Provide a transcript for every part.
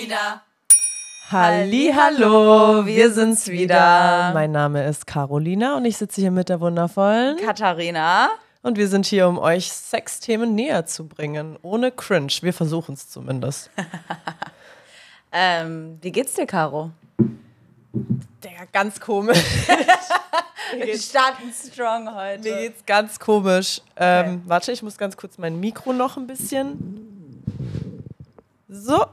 Carolina. Halli, hallo, wir sind's wieder. Mein Name ist Carolina und ich sitze hier mit der wundervollen Katharina. Und wir sind hier, um euch Sexthemen näher zu bringen, ohne Cringe. Wir versuchen es zumindest. ähm, wie geht's dir, Caro? Der ganz komisch. wir starten strong heute. Mir geht's ganz komisch. Ähm, okay. Warte, ich muss ganz kurz mein Mikro noch ein bisschen. So.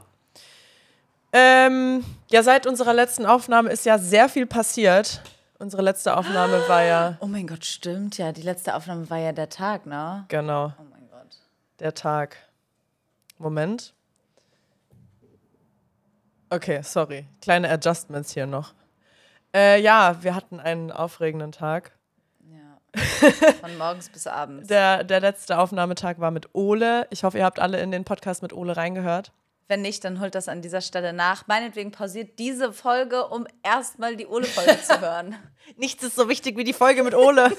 Ähm, ja, seit unserer letzten Aufnahme ist ja sehr viel passiert. Unsere letzte Aufnahme war ja. Oh mein Gott, stimmt ja. Die letzte Aufnahme war ja der Tag, ne? Genau. Oh mein Gott. Der Tag. Moment. Okay, sorry. Kleine Adjustments hier noch. Äh, ja, wir hatten einen aufregenden Tag. Ja. Von morgens bis abends. Der, der letzte Aufnahmetag war mit Ole. Ich hoffe, ihr habt alle in den Podcast mit Ole reingehört. Wenn nicht, dann holt das an dieser Stelle nach. Meinetwegen pausiert diese Folge, um erstmal die Ole-Folge zu hören. Nichts ist so wichtig wie die Folge mit Ole.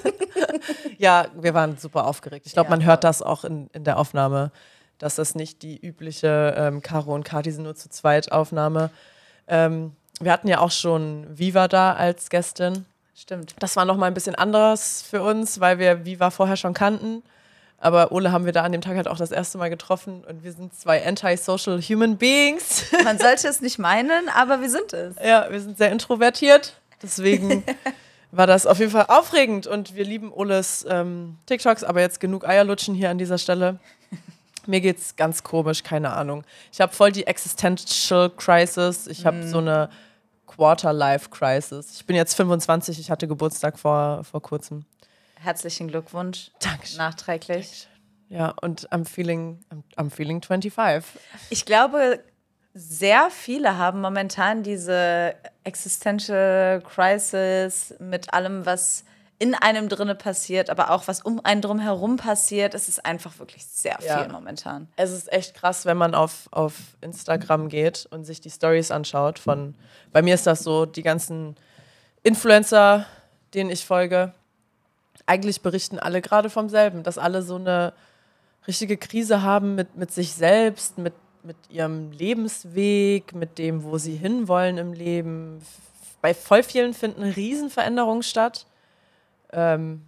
ja, wir waren super aufgeregt. Ich glaube, ja, man hört das auch in, in der Aufnahme, dass das nicht die übliche ähm, Caro und Kati sind nur zu zweit Aufnahme. Ähm, wir hatten ja auch schon Viva da als Gästin. Stimmt. Das war noch mal ein bisschen anders für uns, weil wir Viva vorher schon kannten. Aber Ole haben wir da an dem Tag halt auch das erste Mal getroffen und wir sind zwei anti-social human beings. Man sollte es nicht meinen, aber wir sind es. Ja, wir sind sehr introvertiert. Deswegen war das auf jeden Fall aufregend und wir lieben Oles ähm, TikToks, aber jetzt genug Eierlutschen hier an dieser Stelle. Mir geht's ganz komisch, keine Ahnung. Ich habe voll die Existential Crisis. Ich habe mm. so eine Quarter-Life-Crisis. Ich bin jetzt 25, ich hatte Geburtstag vor, vor kurzem. Herzlichen Glückwunsch. Dankeschön. Nachträglich. Ja, und I'm feeling, I'm, I'm feeling 25. Ich glaube, sehr viele haben momentan diese Existential Crisis mit allem, was in einem drinne passiert, aber auch was um einen drum herum passiert. Es ist einfach wirklich sehr viel ja. momentan. Es ist echt krass, wenn man auf, auf Instagram geht und sich die Stories anschaut. Von, bei mir ist das so, die ganzen Influencer, denen ich folge, eigentlich berichten alle gerade vom selben, dass alle so eine richtige Krise haben mit, mit sich selbst, mit, mit ihrem Lebensweg, mit dem, wo sie hinwollen im Leben. Bei voll vielen finden Riesenveränderungen statt. Ähm,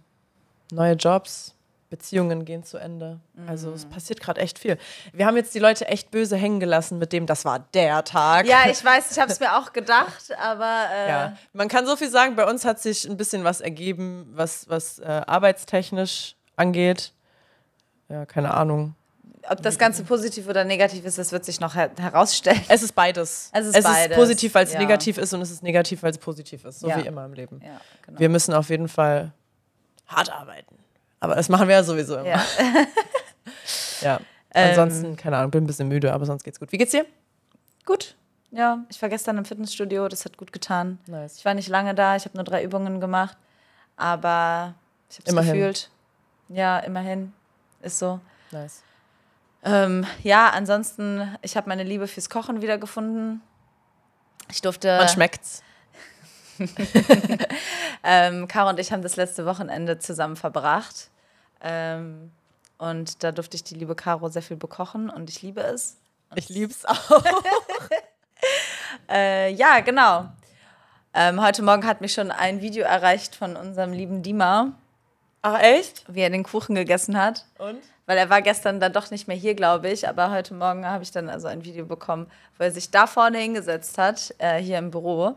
neue Jobs, Beziehungen gehen zu Ende. Also es mhm. passiert gerade echt viel. Wir haben jetzt die Leute echt böse hängen gelassen mit dem, das war der Tag. Ja, ich weiß, ich habe es mir auch gedacht, aber. Äh ja, man kann so viel sagen, bei uns hat sich ein bisschen was ergeben, was, was äh, arbeitstechnisch angeht. Ja, keine Ahnung. Ob das Ganze positiv oder negativ ist, das wird sich noch her herausstellen. Es ist beides. Es ist, es beides. ist positiv, weil es ja. negativ ist und es ist negativ, weil es positiv ist. So ja. wie immer im Leben. Ja, genau. Wir müssen auf jeden Fall hart arbeiten. Aber das machen wir ja sowieso immer. Ja. ja. Ansonsten, ähm, keine Ahnung, bin ein bisschen müde, aber sonst geht's gut. Wie geht's dir? Gut. Ja, ich war gestern im Fitnessstudio, das hat gut getan. Nice. Ich war nicht lange da, ich habe nur drei Übungen gemacht, aber ich habe es gefühlt. Ja, immerhin. Ist so. Nice. Ähm, ja, ansonsten, ich habe meine Liebe fürs Kochen wiedergefunden. Ich durfte. Man schmeckt's. ähm, Caro und ich haben das letzte Wochenende zusammen verbracht. Ähm, und da durfte ich die liebe Caro sehr viel bekochen und ich liebe es. Ich liebe es auch. äh, ja, genau. Ähm, heute Morgen hat mich schon ein Video erreicht von unserem lieben Dima. Ach, echt? Wie er den Kuchen gegessen hat. Und? Weil er war gestern dann doch nicht mehr hier, glaube ich. Aber heute Morgen habe ich dann also ein Video bekommen, wo er sich da vorne hingesetzt hat, äh, hier im Büro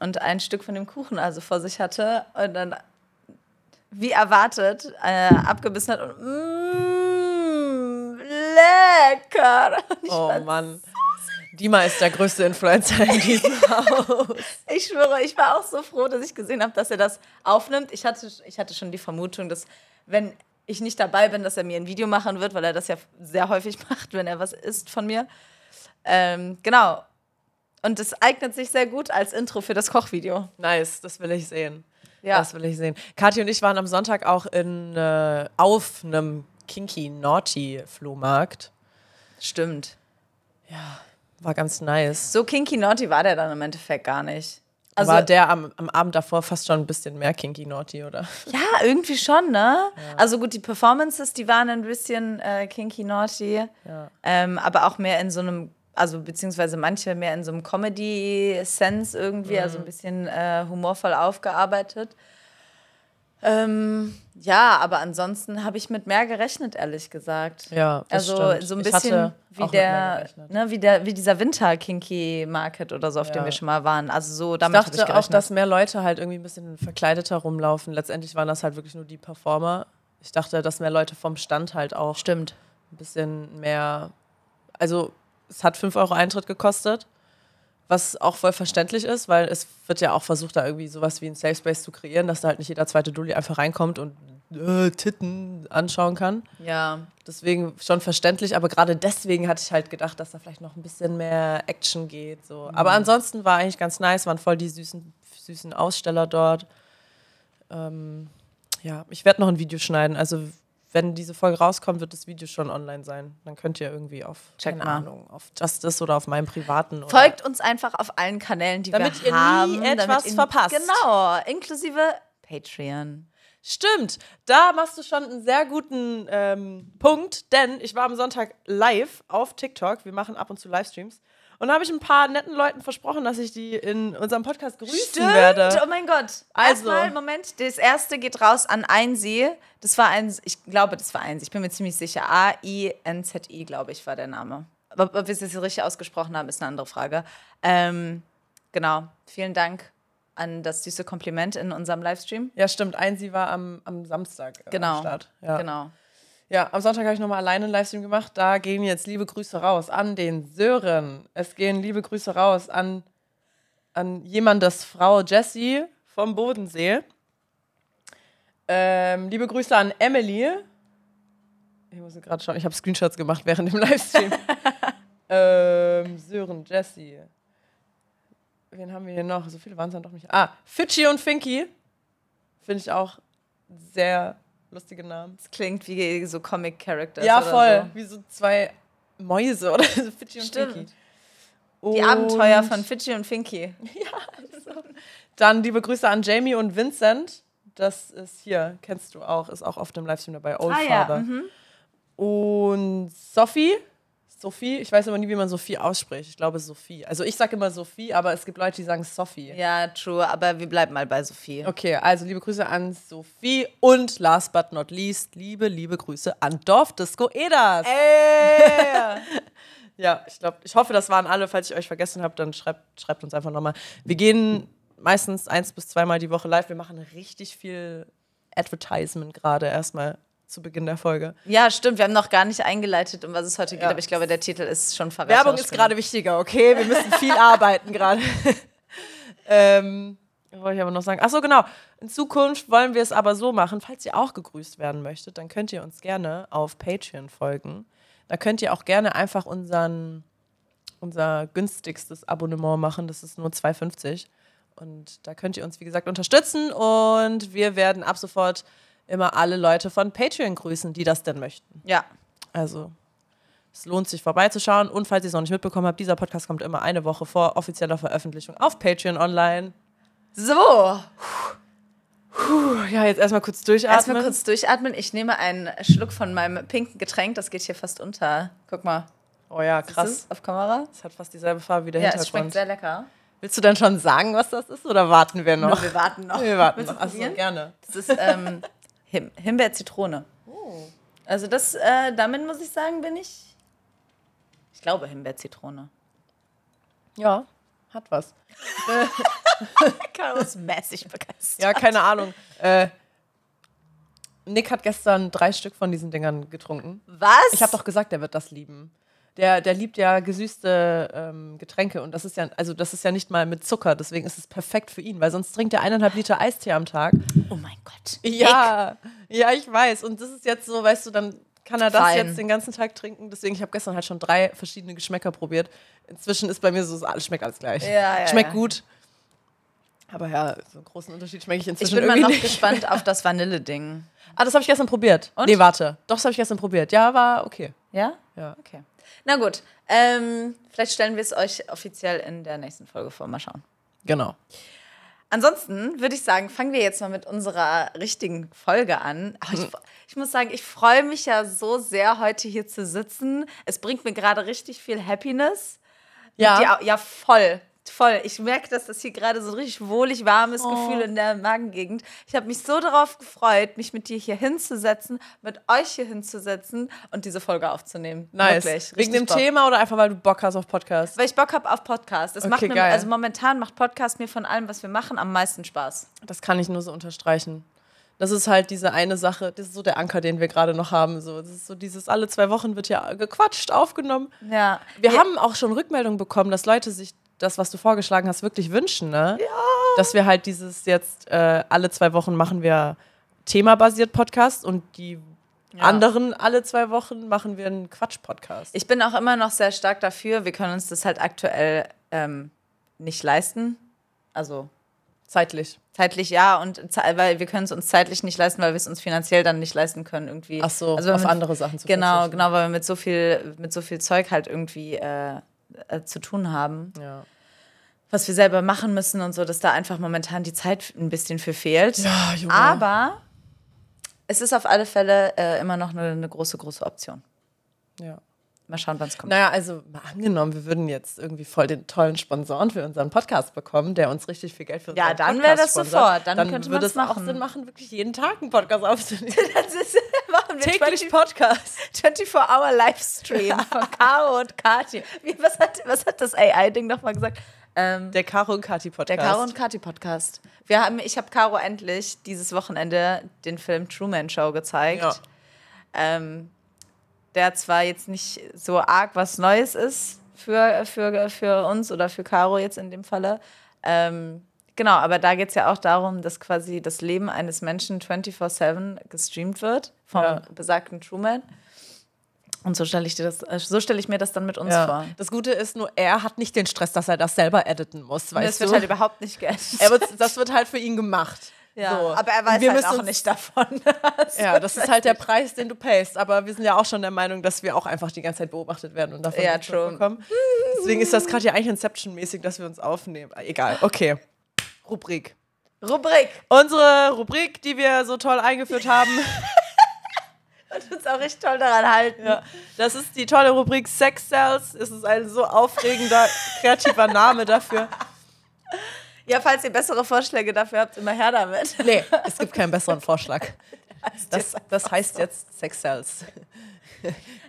und ein Stück von dem Kuchen also vor sich hatte und dann wie erwartet äh, abgebissen hat und mm, lecker. oh Mann. Dima ist der größte Influencer in diesem Haus. Ich schwöre, ich war auch so froh, dass ich gesehen habe, dass er das aufnimmt. Ich hatte, ich hatte schon die Vermutung, dass wenn ich nicht dabei bin, dass er mir ein Video machen wird, weil er das ja sehr häufig macht, wenn er was isst von mir. Ähm, genau. Und es eignet sich sehr gut als Intro für das Kochvideo. Nice, das will ich sehen. Ja. Das will ich sehen. Kathi und ich waren am Sonntag auch in, äh, auf einem Kinky Naughty Flohmarkt. Stimmt. Ja, war ganz nice. So Kinky Naughty war der dann im Endeffekt gar nicht. Also, war der am, am Abend davor fast schon ein bisschen mehr Kinky Naughty, oder? Ja, irgendwie schon, ne? Ja. Also gut, die Performances, die waren ein bisschen äh, Kinky Naughty. Ja. Ähm, aber auch mehr in so einem also beziehungsweise manche mehr in so einem Comedy-Sense irgendwie, Mhm. also ein bisschen äh, humorvoll aufgearbeitet. Ähm, ja, aber ansonsten habe ich mit mehr gerechnet, ehrlich gesagt. Ja, das also stimmt. so ein bisschen wie der, gerechnet. ne, wie der, wie dieser Winter Kinky Market oder so, auf dem Ja. wir schon mal waren. Also so Ich damit habe ich dachte auch, gerechnet. dass mehr Leute halt irgendwie ein bisschen verkleideter rumlaufen. Letztendlich waren das halt wirklich nur die Performer. Ich dachte, dass mehr Leute vom Stand halt auch Stimmt. ein bisschen mehr. Also, es hat 5 Euro Eintritt gekostet, was auch voll verständlich ist, weil es wird ja auch versucht, da irgendwie sowas wie ein Safe Space zu kreieren, dass da halt nicht jeder zweite Dulli einfach reinkommt und äh, Titten anschauen kann. Ja. Deswegen schon verständlich, aber gerade deswegen hatte ich halt gedacht, dass da vielleicht noch ein bisschen mehr Action geht. So. Aber ansonsten war eigentlich ganz nice, waren voll die süßen, süßen Aussteller dort. Ähm, ja, ich werde noch ein Video schneiden. Also wenn diese Folge rauskommt, wird das Video schon online sein. Dann könnt ihr irgendwie auf, Check keine mal. Ahnung, auf Justice oder auf meinem privaten. Folgt uns einfach auf allen Kanälen, die Damit wir ihr nie haben. etwas ihr- verpasst. Genau, inklusive Patreon. Stimmt, da machst du schon einen sehr guten ähm, Punkt, denn ich war am Sonntag live auf TikTok. Wir machen ab und zu Livestreams. Und da habe ich ein paar netten Leuten versprochen, dass ich die in unserem Podcast grüßen werde. Oh mein Gott. Also. Erstmal, Moment, das erste geht raus an Einsi. Das war ein, ich glaube, das war Einsi. Ich bin mir ziemlich sicher. A-I-N-Z-I, glaube ich, war der Name. Aber ob wir es jetzt richtig ausgesprochen haben, ist eine andere Frage. Ähm, genau. Vielen Dank an das süße Kompliment in unserem Livestream. Ja, stimmt. Einsi war am, am Samstag äh, Genau. am Start. Ja. Genau. Ja, am Sonntag habe ich nochmal alleine einen Livestream gemacht. Da gehen jetzt liebe Grüße raus an den Sören. Es gehen liebe Grüße raus an, an jemandes Frau Jessie vom Bodensee. Ähm, liebe Grüße an Emily. Ich muss gerade schauen, ich habe Screenshots gemacht während dem Livestream. ähm, Sören, Jessie. Wen haben wir hier noch? So viele waren es dann doch nicht. Ah, Fidschi und Finky. Finde ich auch sehr lustige Namen. Das klingt wie so Comic-Characters. Ja, oder voll. So. Wie so zwei Mäuse oder so. Fidschi und Stimmt. Finky. Die Und Abenteuer von Fidschi und Finky. Dann liebe Grüße an Jamie und Vincent. Das ist hier, kennst du auch, ist auch oft im Livestream dabei. Old Ah, ja, Father. Und Sophie. Sophie, ich weiß aber nie, wie man Sophie ausspricht. Ich glaube Sophie. Also ich sage immer Sophie, aber es gibt Leute, die sagen Sophie. Ja, true, aber wir bleiben mal bei Sophie. Okay, also liebe Grüße an Sophie und last but not least, liebe, liebe Grüße an Dorf Disco Edas. Äh. Ja, ich glaube, ich hoffe, das waren alle. Falls ich euch vergessen habe, dann schreibt, schreibt uns einfach nochmal. Wir gehen meistens eins bis zweimal die Woche live. Wir machen richtig viel Advertisement gerade erstmal zu Beginn der Folge. Ja, stimmt. Wir haben noch gar nicht eingeleitet, um was es heute geht, Ja. aber ich glaube, der Titel ist schon verraten. Werbung ist gerade wichtiger, okay? Wir müssen viel arbeiten gerade. ähm, wollte ich aber noch sagen? Achso, genau. In Zukunft wollen wir es aber so machen, falls ihr auch gegrüßt werden möchtet, dann könnt ihr uns gerne auf Patreon folgen. Da könnt ihr auch gerne einfach unseren, unser günstigstes Abonnement machen. Das ist nur 2,50. Und da könnt ihr uns, wie gesagt, unterstützen. Und wir werden ab sofort immer alle Leute von Patreon grüßen, die das denn möchten. Ja. Also, es lohnt sich vorbeizuschauen. Und falls ihr es noch nicht mitbekommen habt, dieser Podcast kommt immer eine Woche vor offizieller Veröffentlichung auf Patreon online. So, Puh, ja, jetzt erstmal kurz durchatmen. erstmal kurz durchatmen. Ich nehme einen Schluck von meinem pinken Getränk. Das geht hier fast unter. Guck mal. Oh ja, Krass. Auf Kamera? Es hat fast dieselbe Farbe wie der Ja, es schmeckt Hintergrund. sehr lecker. Willst du dann schon sagen, was das ist, oder warten wir noch? Nur wir warten noch. Wir warten noch. Achso, gerne. Das ist ähm, Him Himbeer-Zitrone. Also das, äh, damit muss ich sagen, bin ich, ich glaube Himbeer-Zitrone. Ja, hat was. Carlos mäßig begeistert. Ja, keine Ahnung. Äh, Nick hat gestern drei Stück von diesen Dingern getrunken. Was? Ich habe doch gesagt, er wird das lieben. Der, der liebt ja gesüßte ähm, Getränke und das ist ja, also das ist ja nicht mal mit Zucker, deswegen ist es perfekt für ihn, weil sonst trinkt er eineinhalb Liter Eistee am Tag. Oh mein Gott. Ja, ja, ich weiß. Und das ist jetzt so, weißt du, dann kann er das Fein. jetzt den ganzen Tag trinken. Deswegen, ich habe gestern halt schon drei verschiedene Geschmäcker probiert. Inzwischen ist bei mir so, alles schmeckt alles gleich. Ja, ja, schmeckt ja. gut. Aber ja, so einen großen Unterschied schmecke ich Ich inzwischen bin mal noch gespannt auf das Vanille-Ding. Ah, das habe ich gestern probiert. Und? Nee, warte. Doch, das habe ich gestern probiert. Ja, war okay. Ja? Ja. Okay. Na gut. Ähm, vielleicht stellen wir es euch offiziell in der nächsten Folge vor. Mal schauen. Genau. Ansonsten würde ich sagen, fangen wir jetzt mal mit unserer richtigen Folge an. Ich, ich muss sagen, ich freue mich ja so sehr, heute hier zu sitzen. Es bringt mir gerade richtig viel Happiness. Ja. Die, ja, voll. Voll. Ich merke, dass das hier gerade so ein richtig wohlig warmes Oh. Gefühl in der Magengegend. Ich habe mich so darauf gefreut, mich mit dir hier hinzusetzen, mit euch hier hinzusetzen und diese Folge aufzunehmen. Nice. Wirklich. Wegen dem Bock. Thema oder einfach, weil du Bock hast auf Podcast? Weil ich Bock habe auf Podcast. Macht Okay, mir, geil. also momentan macht Podcast mir von allem, was wir machen, am meisten Spaß. Das kann ich nur so unterstreichen. Das ist halt diese eine Sache, das ist so der Anker, den wir gerade noch haben. So, das ist so dieses, alle zwei Wochen wird ja gequatscht, aufgenommen. Ja. Wir haben auch schon Rückmeldungen bekommen, dass Leute sich das, was du vorgeschlagen hast, wirklich wünschen, ne? Ja. Dass wir halt dieses jetzt, äh, alle zwei Wochen machen wir themabasiert Podcast und die anderen alle zwei Wochen machen wir einen Quatsch-Podcast. Ich bin auch immer noch sehr stark dafür. Wir können uns das halt aktuell ähm, nicht leisten. Also Zeitlich. zeitlich ja und weil wir können es uns zeitlich nicht leisten, weil wir es uns finanziell dann nicht leisten können irgendwie. Ach so, also auf wir- andere Sachen zu Genau, verzichten. genau, weil wir mit so viel mit so viel Zeug halt irgendwie äh, äh, zu tun haben, Ja. was wir selber machen müssen und so, dass da einfach momentan die Zeit ein bisschen für fehlt. Ja, Junge. Aber es ist auf alle Fälle äh, immer noch eine, eine große, große Option. ja. Mal schauen, wann es kommt. Naja, also mal angenommen, wir würden jetzt irgendwie voll den tollen Sponsoren für unseren Podcast bekommen, der uns richtig viel Geld für Ja, unseren dann Podcast wäre das sponsert. sofort. Dann könnte würde man's es auch. Sinn machen, wirklich jeden Tag einen Podcast aufzunehmen. Das ist, machen wir Täglich Podcast. 24-Hour Livestream von Caro und Kati. Wie, was, hat, was hat das AI-Ding nochmal gesagt? Ähm, Der Caro und Kati Podcast. der Caro und Kati Podcast. Wir haben, ich habe Caro endlich dieses Wochenende den Film Truman Show gezeigt. Ja. Ähm, der zwar jetzt nicht so arg was Neues ist für, für, für uns oder für Caro jetzt in dem Falle. Ähm, genau, aber da geht es ja auch darum, dass quasi das Leben eines Menschen 24-7 gestreamt wird vom Ja. besagten Truman. Und so stelle ich, dir das- äh, so stelle ich mir das dann mit uns Ja. vor. Das Gute ist nur, er hat nicht den Stress, dass er das selber editen muss, Und das weißt wird du? halt überhaupt nicht geändert. er wird, das wird halt für ihn gemacht. Ja, so. aber er weiß wir halt müssen auch nicht davon. Ja, das ist halt der Preis, den du payst. Aber wir sind ja auch schon der Meinung, dass wir auch einfach die ganze Zeit beobachtet werden und davon Ja, mitbekommen. Deswegen ist das gerade ja eigentlich Inception-mäßig, dass wir uns aufnehmen. Egal, okay. Rubrik. Rubrik. Unsere Rubrik, die wir so toll eingeführt haben, Und uns auch richtig toll daran halten. ja, das ist die tolle Rubrik Sex Cells. Es ist ein so aufregender, kreativer Name dafür. Ja, falls ihr bessere Vorschläge dafür habt, immer her damit. Nee, es gibt keinen besseren Vorschlag. Das, das heißt jetzt Sex Cells.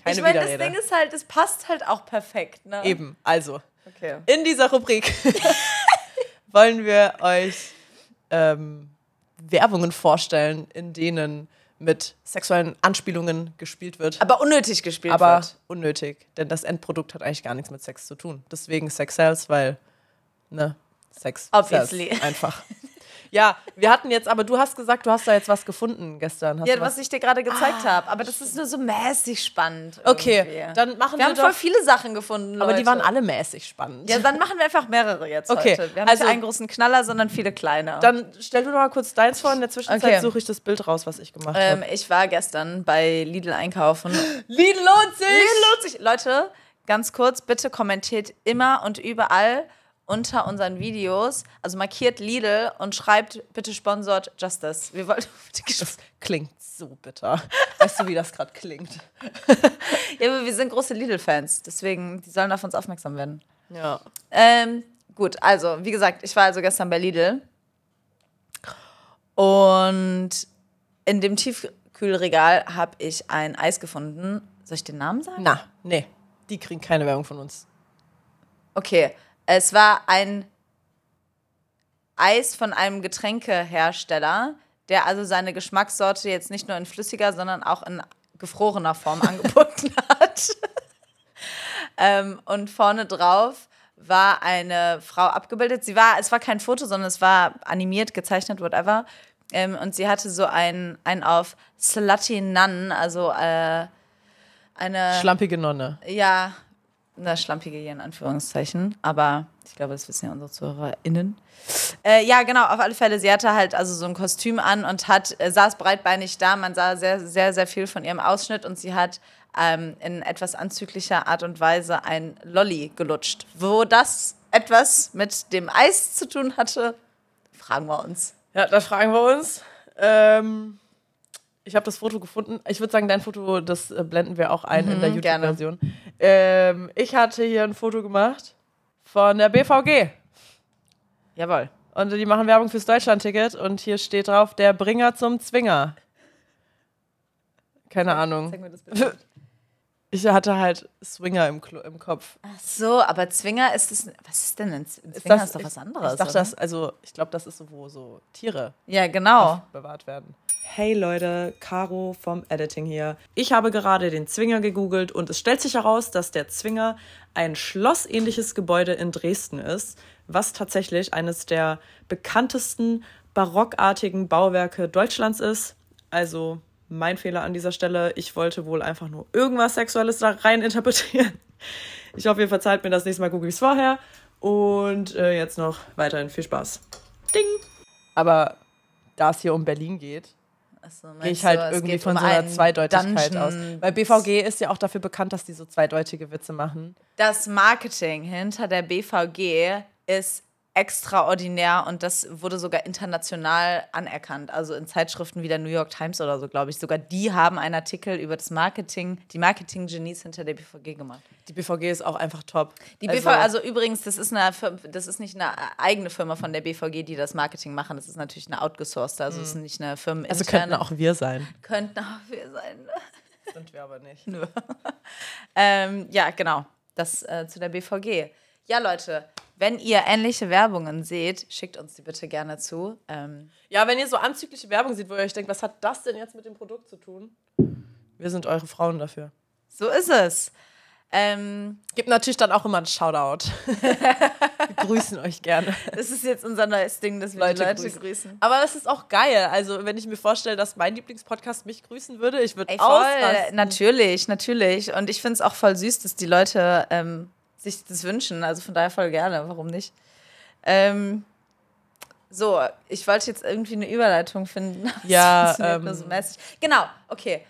Keine ich meine, das. Ding ist halt, es passt halt auch perfekt. Ne? Eben, also. Okay. In dieser Rubrik wollen wir euch ähm, Werbungen vorstellen, in denen mit sexuellen Anspielungen gespielt wird. Aber unnötig gespielt Aber wird. unnötig, denn das Endprodukt hat eigentlich gar nichts mit Sex zu tun. Deswegen Sex Sells, weil, ne, Sex Obviously. sells einfach. Ja, wir hatten jetzt, aber du hast gesagt, du hast da jetzt was gefunden gestern. Hast Ja, du was ich dir gerade gezeigt habe. Aber das ist nur so mäßig spannend. Okay, irgendwie. dann machen wir wir haben doch- voll viele Sachen gefunden. aber die Leute. waren alle mäßig spannend. Ja, dann machen wir einfach mehrere jetzt Okay, heute. Wir haben also- nicht einen großen Knaller, sondern viele kleine. Dann stell du noch mal kurz deins vor. In der Zwischenzeit Okay. suche ich das Bild raus, was ich gemacht ähm, habe. ich war gestern bei Lidl einkaufen. Lidl lohnt sich! Lidl lohnt sich. Leute, ganz kurz, bitte kommentiert immer und überall unter unseren Videos, also markiert Lidl und schreibt bitte sponsort Justice. Wir wollten Das klingt so bitter. Weißt du, wie das gerade klingt? ja, aber wir sind große Lidl-Fans, deswegen die sollen auf uns aufmerksam werden. Ja. Ähm, gut, also wie gesagt, ich war also gestern bei Lidl und in dem Tiefkühlregal habe ich ein Eis gefunden. Soll ich den Namen sagen? Na, nee. Die kriegen keine Werbung von uns. Okay, es war ein Eis von einem Getränkehersteller, der also seine Geschmackssorte jetzt nicht nur in flüssiger, sondern auch in gefrorener Form angeboten hat. ähm, und vorne drauf war eine Frau abgebildet. Sie war, es war kein Foto, sondern es war animiert, gezeichnet, whatever. Ähm, und sie hatte so ein, ein auf Slutty Nun, also äh, eine. Schlampige Nonne. Ja, eine schlampige hier in Anführungszeichen, aber ich glaube, das wissen ja unsere ZuhörerInnen. Äh, ja, genau, auf alle Fälle. Sie hatte halt also so ein Kostüm an und hat, äh, saß breitbeinig da. Man sah sehr, sehr, sehr viel von ihrem Ausschnitt und sie hat ähm, in etwas anzüglicher Art und Weise ein Lolli gelutscht. Wo das etwas mit dem Eis zu tun hatte, fragen wir uns. Ja, da fragen wir uns. Ähm, ich habe das Foto gefunden. Ich würde sagen, dein Foto, das äh, blenden wir auch ein in der Mhm. YouTube-Version. Ähm, ich hatte hier ein Foto gemacht. von der BVG. Jawohl. Und die machen Werbung fürs Deutschlandticket und hier steht drauf, der Bringer zum Zwinger. Keine Ahnung. Zeig mir das bitte. Ich hatte halt Swinger im, Klo im Kopf. Ach so, aber Zwinger ist das. Was ist denn ein Z- ein Ist Zwinger? das- ist doch was ich- anderes. Ich dachte, oder? das, also, ich glaube, das ist so, wo so Tiere Ja, genau. bewahrt werden. Hey Leute, Caro vom Editing hier. Ich habe gerade den Zwinger gegoogelt und es stellt sich heraus, dass der Zwinger ein schlossähnliches Gebäude in Dresden ist, was tatsächlich eines der bekanntesten barockartigen Bauwerke Deutschlands ist. Also mein Fehler an dieser Stelle. Ich wollte wohl einfach nur irgendwas Sexuelles da rein interpretieren. Ich hoffe, ihr verzeiht mir das nächste Mal, google ich es vorher. Und äh, jetzt noch weiterhin viel Spaß. Ding! Aber da es hier um Berlin geht, Achso, gehe ich halt es irgendwie von um so einer Zweideutigkeit aus. Dungeon- Weil BVG ist ja auch dafür bekannt, dass die so zweideutige Witze machen. Das Marketing hinter der BVG ist extraordinär und das wurde sogar international anerkannt. Also in Zeitschriften wie der New York Times oder so, glaube ich. Sogar die haben einen Artikel über das Marketing, die Marketing-Genies hinter der BVG gemacht. Die BVG ist auch einfach top. Die BVG, also übrigens, das ist, eine, das ist nicht eine eigene Firma von der BVG, die das Marketing machen. Das ist natürlich eine outgesourced, also es ist nicht eine Firma. also könnten auch wir sein. könnten auch wir sein. Sind wir aber nicht. Ähm, ja, genau. Das äh, zu der BVG. Ja, Leute, wenn ihr ähnliche Werbungen seht, schickt uns die bitte gerne zu. Ähm, Ja, wenn ihr so anzügliche Werbung seht, wo ihr euch denkt, was hat das denn jetzt mit dem Produkt zu tun? Wir sind eure Frauen dafür. so ist es. Ähm, Gibt natürlich dann auch immer einen Shoutout. wir grüßen euch gerne. das ist jetzt unser neues Ding, dass wir Leute Leute grüßen. grüßen. Aber das ist auch geil. Also, wenn ich mir vorstelle, dass mein Lieblingspodcast mich grüßen würde, ich würde ausrasten. natürlich, natürlich. Und ich finde es auch voll süß, dass die Leute ähm, sich das wünschen. Also von daher voll gerne, warum nicht? Ähm, so, ich wollte jetzt irgendwie eine Überleitung finden. Ja, ähm, so. Genau, okay.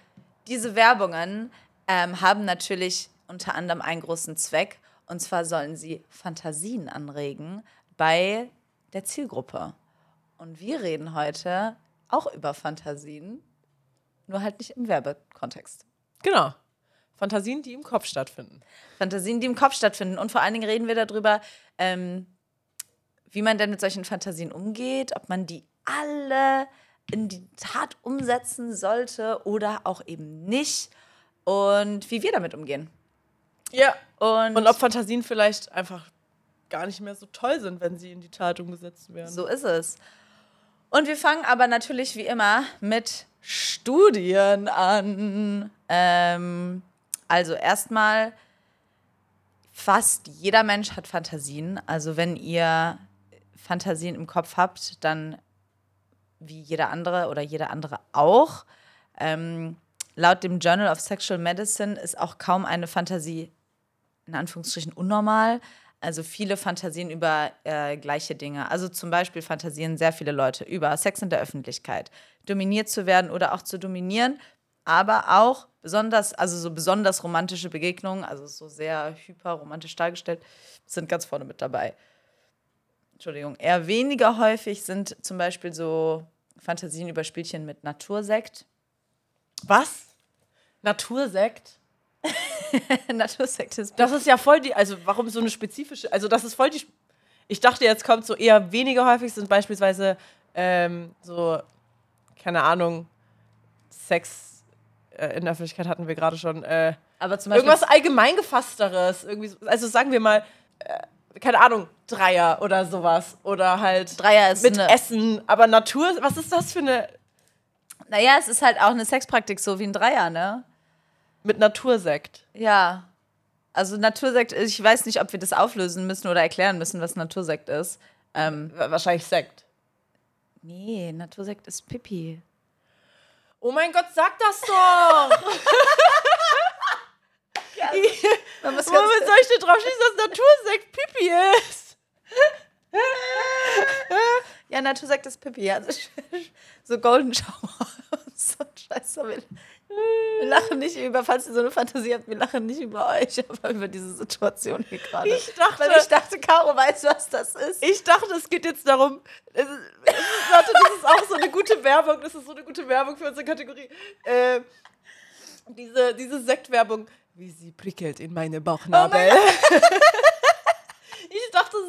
Diese Werbungen ähm, haben natürlich unter anderem einen großen Zweck. Und zwar sollen sie Fantasien anregen bei der Zielgruppe. Und wir reden heute auch über Fantasien, nur halt nicht im Werbekontext. Genau. Fantasien, die im Kopf stattfinden. Fantasien, die im Kopf stattfinden. Und vor allen Dingen reden wir darüber, ähm, wie man denn mit solchen Fantasien umgeht, ob man die alle in die Tat umsetzen sollte oder auch eben nicht. Und wie wir damit umgehen. Ja. Und, Und ob Fantasien vielleicht einfach gar nicht mehr so toll sind, wenn sie in die Tat umgesetzt werden. so ist es. Und wir fangen aber natürlich wie immer mit Studien an. Ähm, also erstmal, fast jeder Mensch hat Fantasien. Also wenn ihr Fantasien im Kopf habt, dann wie jeder andere oder jeder andere auch. Ähm, laut dem Journal of Sexual Medicine ist auch kaum eine Fantasie in Anführungsstrichen unnormal. Also viele Fantasien über äh, gleiche Dinge. Also zum Beispiel fantasieren sehr viele Leute über Sex in der Öffentlichkeit, dominiert zu werden oder auch zu dominieren, aber auch besonders, also so besonders romantische Begegnungen, also so sehr hyperromantisch dargestellt, sind ganz vorne mit dabei. Entschuldigung, eher weniger häufig sind zum Beispiel so Fantasien über Spielchen mit Natursekt. Was? Natursekt? Natursekt ist Das ist ja voll die, also warum so eine spezifische, also das ist voll die, ich dachte jetzt kommt so eher weniger häufig sind beispielsweise ähm, so, keine Ahnung, Sex äh, in der Öffentlichkeit hatten wir gerade schon, äh, aber zum Beispiel irgendwas allgemeingefassteres, irgendwie, so, also sagen wir mal, äh, keine Ahnung, Dreier oder sowas oder halt Dreier ist mit Essen, aber Natur, was ist das für eine, Naja, es ist halt auch eine Sexpraktik, so wie ein Dreier, ne? mit Natursekt? Ja. Also Natursekt, ich weiß nicht, ob wir das auflösen müssen oder erklären müssen, was Natursekt ist. Ähm, Wa- Wahrscheinlich Sekt. nee, Natursekt ist Pipi. Oh mein Gott, sag das doch! Muss Womit soll ich denn drauf schließen, dass Natursekt Pipi ist? ja, Natursekt ist Pipi. Also so Golden Shower und so ein Scheiß. Wir, lachen nicht über, falls ihr so eine Fantasie habt, wir lachen nicht über euch, aber über diese Situation hier gerade. Ich dachte- Weil ich dachte, Caro weiß, was das ist. Ich dachte, es geht jetzt darum, es ist, es ist, warte, das ist auch so eine gute Werbung, das ist so eine gute Werbung für unsere Kategorie. Äh, diese, diese Sektwerbung, wie sie prickelt in meine Bauchnabel.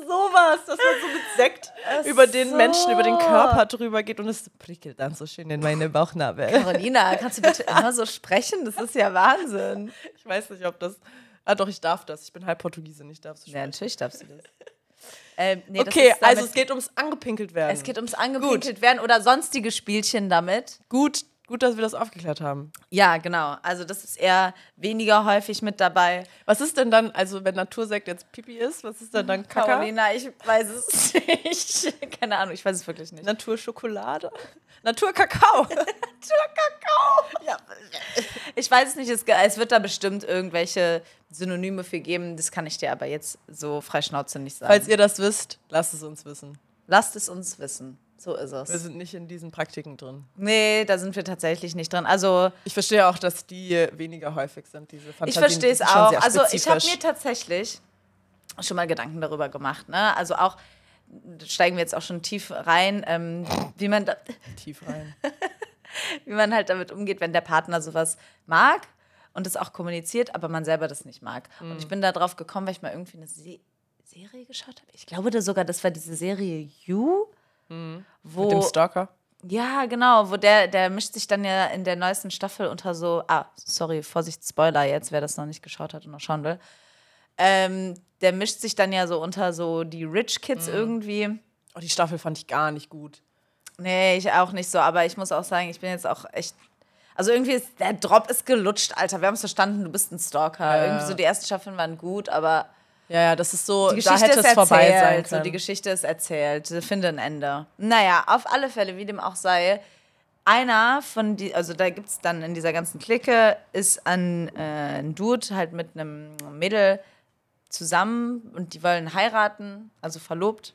ich sowas, dass man so mit Sekt über den so. Menschen, über den Körper drüber geht und es prickelt dann so schön in meine Bauchnabel. Carolina, kannst du bitte immer so sprechen? Das ist ja Wahnsinn. Ich weiß nicht, ob das. Ah, doch, ich darf das. Ich bin halb Portugiesin, ich darf so Ja, sprechen. natürlich darfst du das. Ähm, nee, Okay, also es geht ums angepinkelt werden. es geht ums angepinkelt werden oder sonstige Spielchen damit. gut, gut, dass wir das aufgeklärt haben. Ja, genau. Also das ist eher weniger häufig mit dabei. Was ist denn dann, also wenn Natursekt jetzt Pipi ist, was ist denn dann Kaka? Carolina, ich weiß es nicht. Keine Ahnung, ich weiß es wirklich nicht. Naturschokolade? Naturkakao. Ja. Ich weiß es nicht, es, es wird da bestimmt irgendwelche Synonyme für geben. Das kann ich dir aber jetzt so freischnauze nicht sagen. Falls ihr das wisst, lasst es uns wissen. Lasst es uns wissen. So ist Wir es. sind nicht in diesen Praktiken drin. Nee, da sind wir tatsächlich nicht drin. Also Ich verstehe auch, dass die weniger häufig sind, diese ich Fantasien. verstehe es auch. Also ich habe mir tatsächlich schon mal Gedanken darüber gemacht. Ne? Also auch, steigen wir jetzt auch schon tief rein, ähm, wie man da, tief rein. wie man halt damit umgeht, wenn der Partner sowas mag und es auch kommuniziert, aber man selber das nicht mag. Und Mhm. ich bin da drauf gekommen, weil ich mal irgendwie eine Se Serie geschaut habe. Ich glaube da sogar, das war diese Serie You, wo Mhm. Mit dem Stalker. ja genau, wo der der mischt sich dann ja in der neuesten Staffel unter so ah sorry Vorsicht Spoiler jetzt, wer das noch nicht geschaut hat und noch schauen will. Ähm, der mischt sich dann ja so unter so die Rich Kids Mhm. irgendwie. Oh, die Staffel fand ich gar nicht gut. Nee, ich auch nicht so, aber ich muss auch sagen, ich bin jetzt auch echt. Also irgendwie ist der Drop ist gelutscht, Alter. Wir haben es verstanden, du bist ein Stalker. Ja. Irgendwie so die ersten Staffeln waren gut, aber Ja, ja, das ist so, die da Geschichte hätte ist es vorbei sein erzählt. können. So, die Geschichte ist erzählt. Sie Finde ein Ende. Naja, auf alle Fälle, wie dem auch sei, einer von die, also da gibt es dann in dieser ganzen Clique, ist ein, äh, ein Dude halt mit einem Mädel zusammen und die wollen heiraten, also verlobt.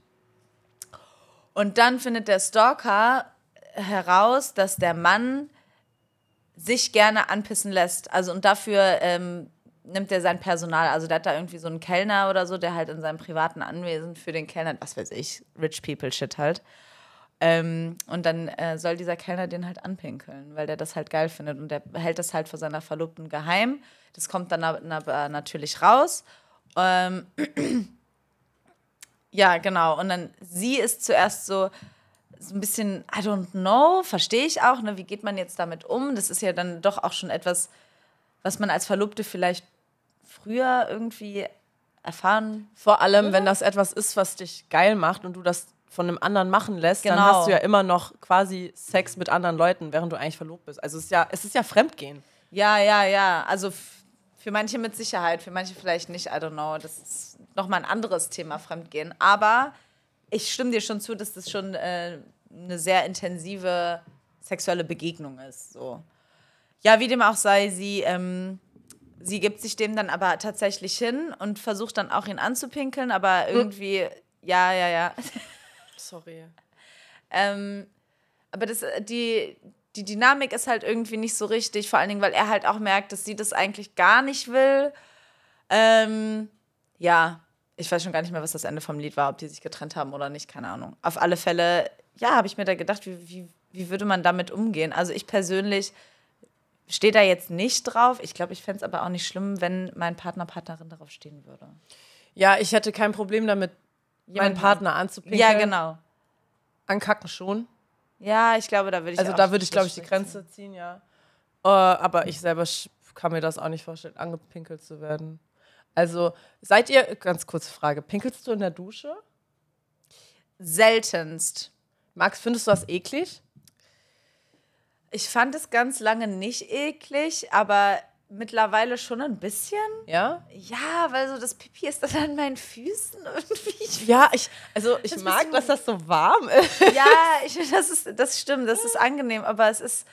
Und dann findet der Stalker heraus, dass der Mann sich gerne anpissen lässt. Also und dafür ähm, nimmt er sein Personal. Also der hat da irgendwie so einen Kellner oder so, der halt in seinem privaten Anwesen für den Kellner, was weiß ich, Rich People Shit halt. Ähm, und dann äh, soll dieser Kellner den halt anpinkeln, weil der das halt geil findet. Und der hält das halt vor seiner Verlobten geheim. Das kommt dann aber aber natürlich raus. Ähm, ja, genau. Und dann sie ist zuerst so, so ein bisschen, I don't know, verstehe ich auch, ne? Wie geht man jetzt damit um? Das ist ja dann doch auch schon etwas, was man als Verlobte vielleicht früher irgendwie erfahren. Vor allem, wenn das etwas ist, was dich geil macht und du das von einem anderen machen lässt, dann Genau. hast du ja immer noch quasi Sex mit anderen Leuten, während du eigentlich verlobt bist. Also es ist ja, es ist ja Fremdgehen. Ja, ja, ja. Also für manche mit Sicherheit, für manche vielleicht nicht, I don't know. Das ist nochmal ein anderes Thema, Fremdgehen. Aber ich stimme dir schon zu, dass das schon äh, eine sehr intensive sexuelle Begegnung ist. So. Ja, wie dem auch sei, sie, ähm, sie gibt sich dem dann aber tatsächlich hin und versucht dann auch ihn anzupinkeln, aber irgendwie, ja, ja, ja. Sorry. Ähm, aber das, die, die Dynamik ist halt irgendwie nicht so richtig, vor allen Dingen, weil er halt auch merkt, dass sie das eigentlich gar nicht will. Ähm, ja, ich weiß schon gar nicht mehr, was das Ende vom Lied war, ob die sich getrennt haben oder nicht, keine Ahnung. Auf alle Fälle, ja, habe ich mir da gedacht, wie, wie, wie würde man damit umgehen? Also ich persönlich stehe da jetzt nicht drauf. Ich glaube, ich fände es aber auch nicht schlimm, wenn mein Partner, Partnerin darauf stehen würde. Ja, ich hätte kein Problem damit, meinen Jemanden- Partner anzupinkeln. Ja, genau. Ankacken schon. Ja, ich glaube, da würde ich Also da würde ich, glaube ich, die Grenze ziehen, ja. Äh, aber ich selber kann mir das auch nicht vorstellen, angepinkelt zu werden. Also, seid ihr, ganz kurze Frage, pinkelst du in der Dusche? Seltenst. Max, findest du das eklig? Ich fand es ganz lange nicht eklig, aber mittlerweile schon ein bisschen. Ja? Ja, weil so das Pipi ist dann an meinen Füßen irgendwie. Ich, Ja, ich, also ich Das mag, dass das so warm ist. ja, ich, das, ist, das stimmt, das ist angenehm, aber es ist.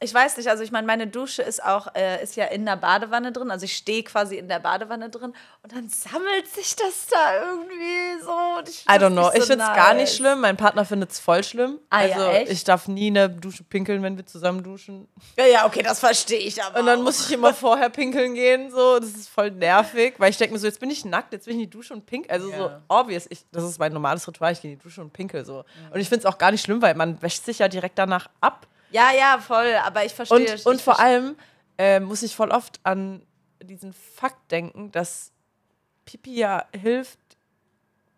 Ich weiß nicht, also ich meine, meine Dusche ist auch, äh, ist ja in der Badewanne drin, also ich stehe quasi in der Badewanne drin und dann sammelt sich das da irgendwie so. und Ich I don't know. Ich so finde es gar nicht nice. schlimm. Mein Partner findet es voll schlimm. Ah, ja, also echt? ich darf nie in der Dusche pinkeln, wenn wir zusammen duschen. Ja, ja, okay, das verstehe ich aber. Und dann auch. muss ich immer vorher pinkeln gehen. So, das ist voll nervig, weil ich denke mir so, jetzt bin ich nackt, jetzt bin ich in die Dusche und pinkel. Also so Ja. obvious. Ich, das ist mein normales Ritual. Ich gehe in die Dusche und pinkel so. Und ich finde es auch gar nicht schlimm, weil man wäscht sich ja direkt danach ab. Ja, ja, voll, aber ich verstehe. Und, ich und vor allem äh, muss ich voll oft an diesen Fakt denken, dass Pipi ja hilft,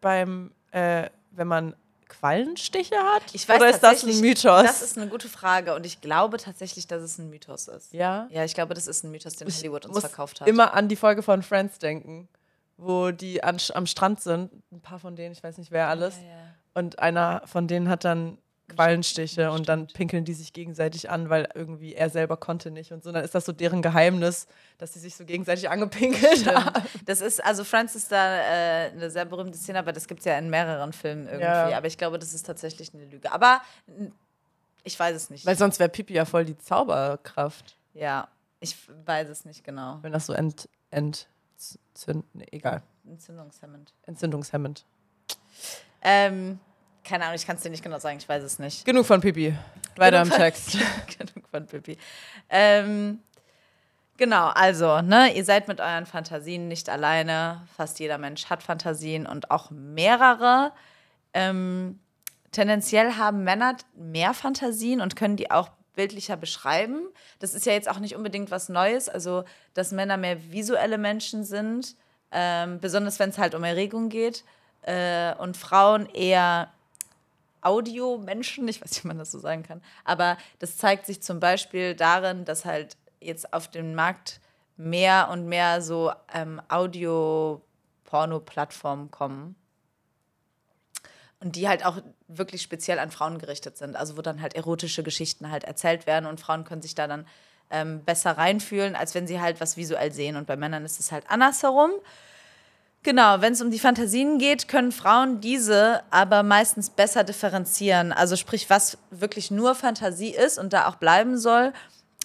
beim, äh, wenn man Quallenstiche hat? Ich weiß Oder ist das ein Mythos? Das ist eine gute Frage und ich glaube tatsächlich, dass es ein Mythos ist. ja. Ja, ich glaube, das ist ein Mythos, den Hollywood uns verkauft hat. immer an die Folge von Friends denken, wo die an, am Strand sind. Ein paar von denen, ich weiß nicht wer alles. Ja, ja. Und einer von denen hat dann Quallenstiche und dann pinkeln die sich gegenseitig an, weil irgendwie er selber konnte nicht und so. Dann ist das so deren Geheimnis, dass sie sich so gegenseitig angepinkelt haben. Das ist, also Friends ist da äh, eine sehr berühmte Szene, aber das gibt es ja in mehreren Filmen irgendwie. Ja. Aber ich glaube, das ist tatsächlich eine Lüge. Aber ich weiß es nicht. Weil sonst wäre Pipi ja voll die Zauberkraft, ja, ich weiß es nicht genau. wenn das so ent, entzünd, nee, egal, Entzündungshemmend. entzündungshemmend. Ähm, keine Ahnung, ich kann es dir nicht genau sagen, ich weiß es nicht. Genug von Pipi. Weiter im Genug von- Text. Genug von Pippi. Ähm, genau, also, ne, ihr seid mit euren Fantasien nicht alleine. Fast jeder Mensch hat Fantasien und auch mehrere. Ähm, tendenziell haben Männer mehr Fantasien und können die auch bildlicher beschreiben. Das ist ja jetzt auch nicht unbedingt was Neues, also dass Männer mehr visuelle Menschen sind, ähm, besonders wenn es halt um Erregung geht äh, und Frauen eher Audio-Menschen, ich weiß nicht, wie man das so sagen kann, aber das zeigt sich zum Beispiel darin, dass halt jetzt auf dem Markt mehr und mehr so ähm, Audio-Porno-Plattformen kommen. Und die halt auch wirklich speziell an Frauen gerichtet sind. Also wo dann halt erotische Geschichten halt erzählt werden und Frauen können sich da dann ähm, besser reinfühlen, als wenn sie halt was visuell sehen. Und bei Männern ist es halt andersherum. Genau, wenn es um die Fantasien geht, können Frauen diese aber meistens besser differenzieren. Also sprich, was wirklich nur Fantasie ist und da auch bleiben soll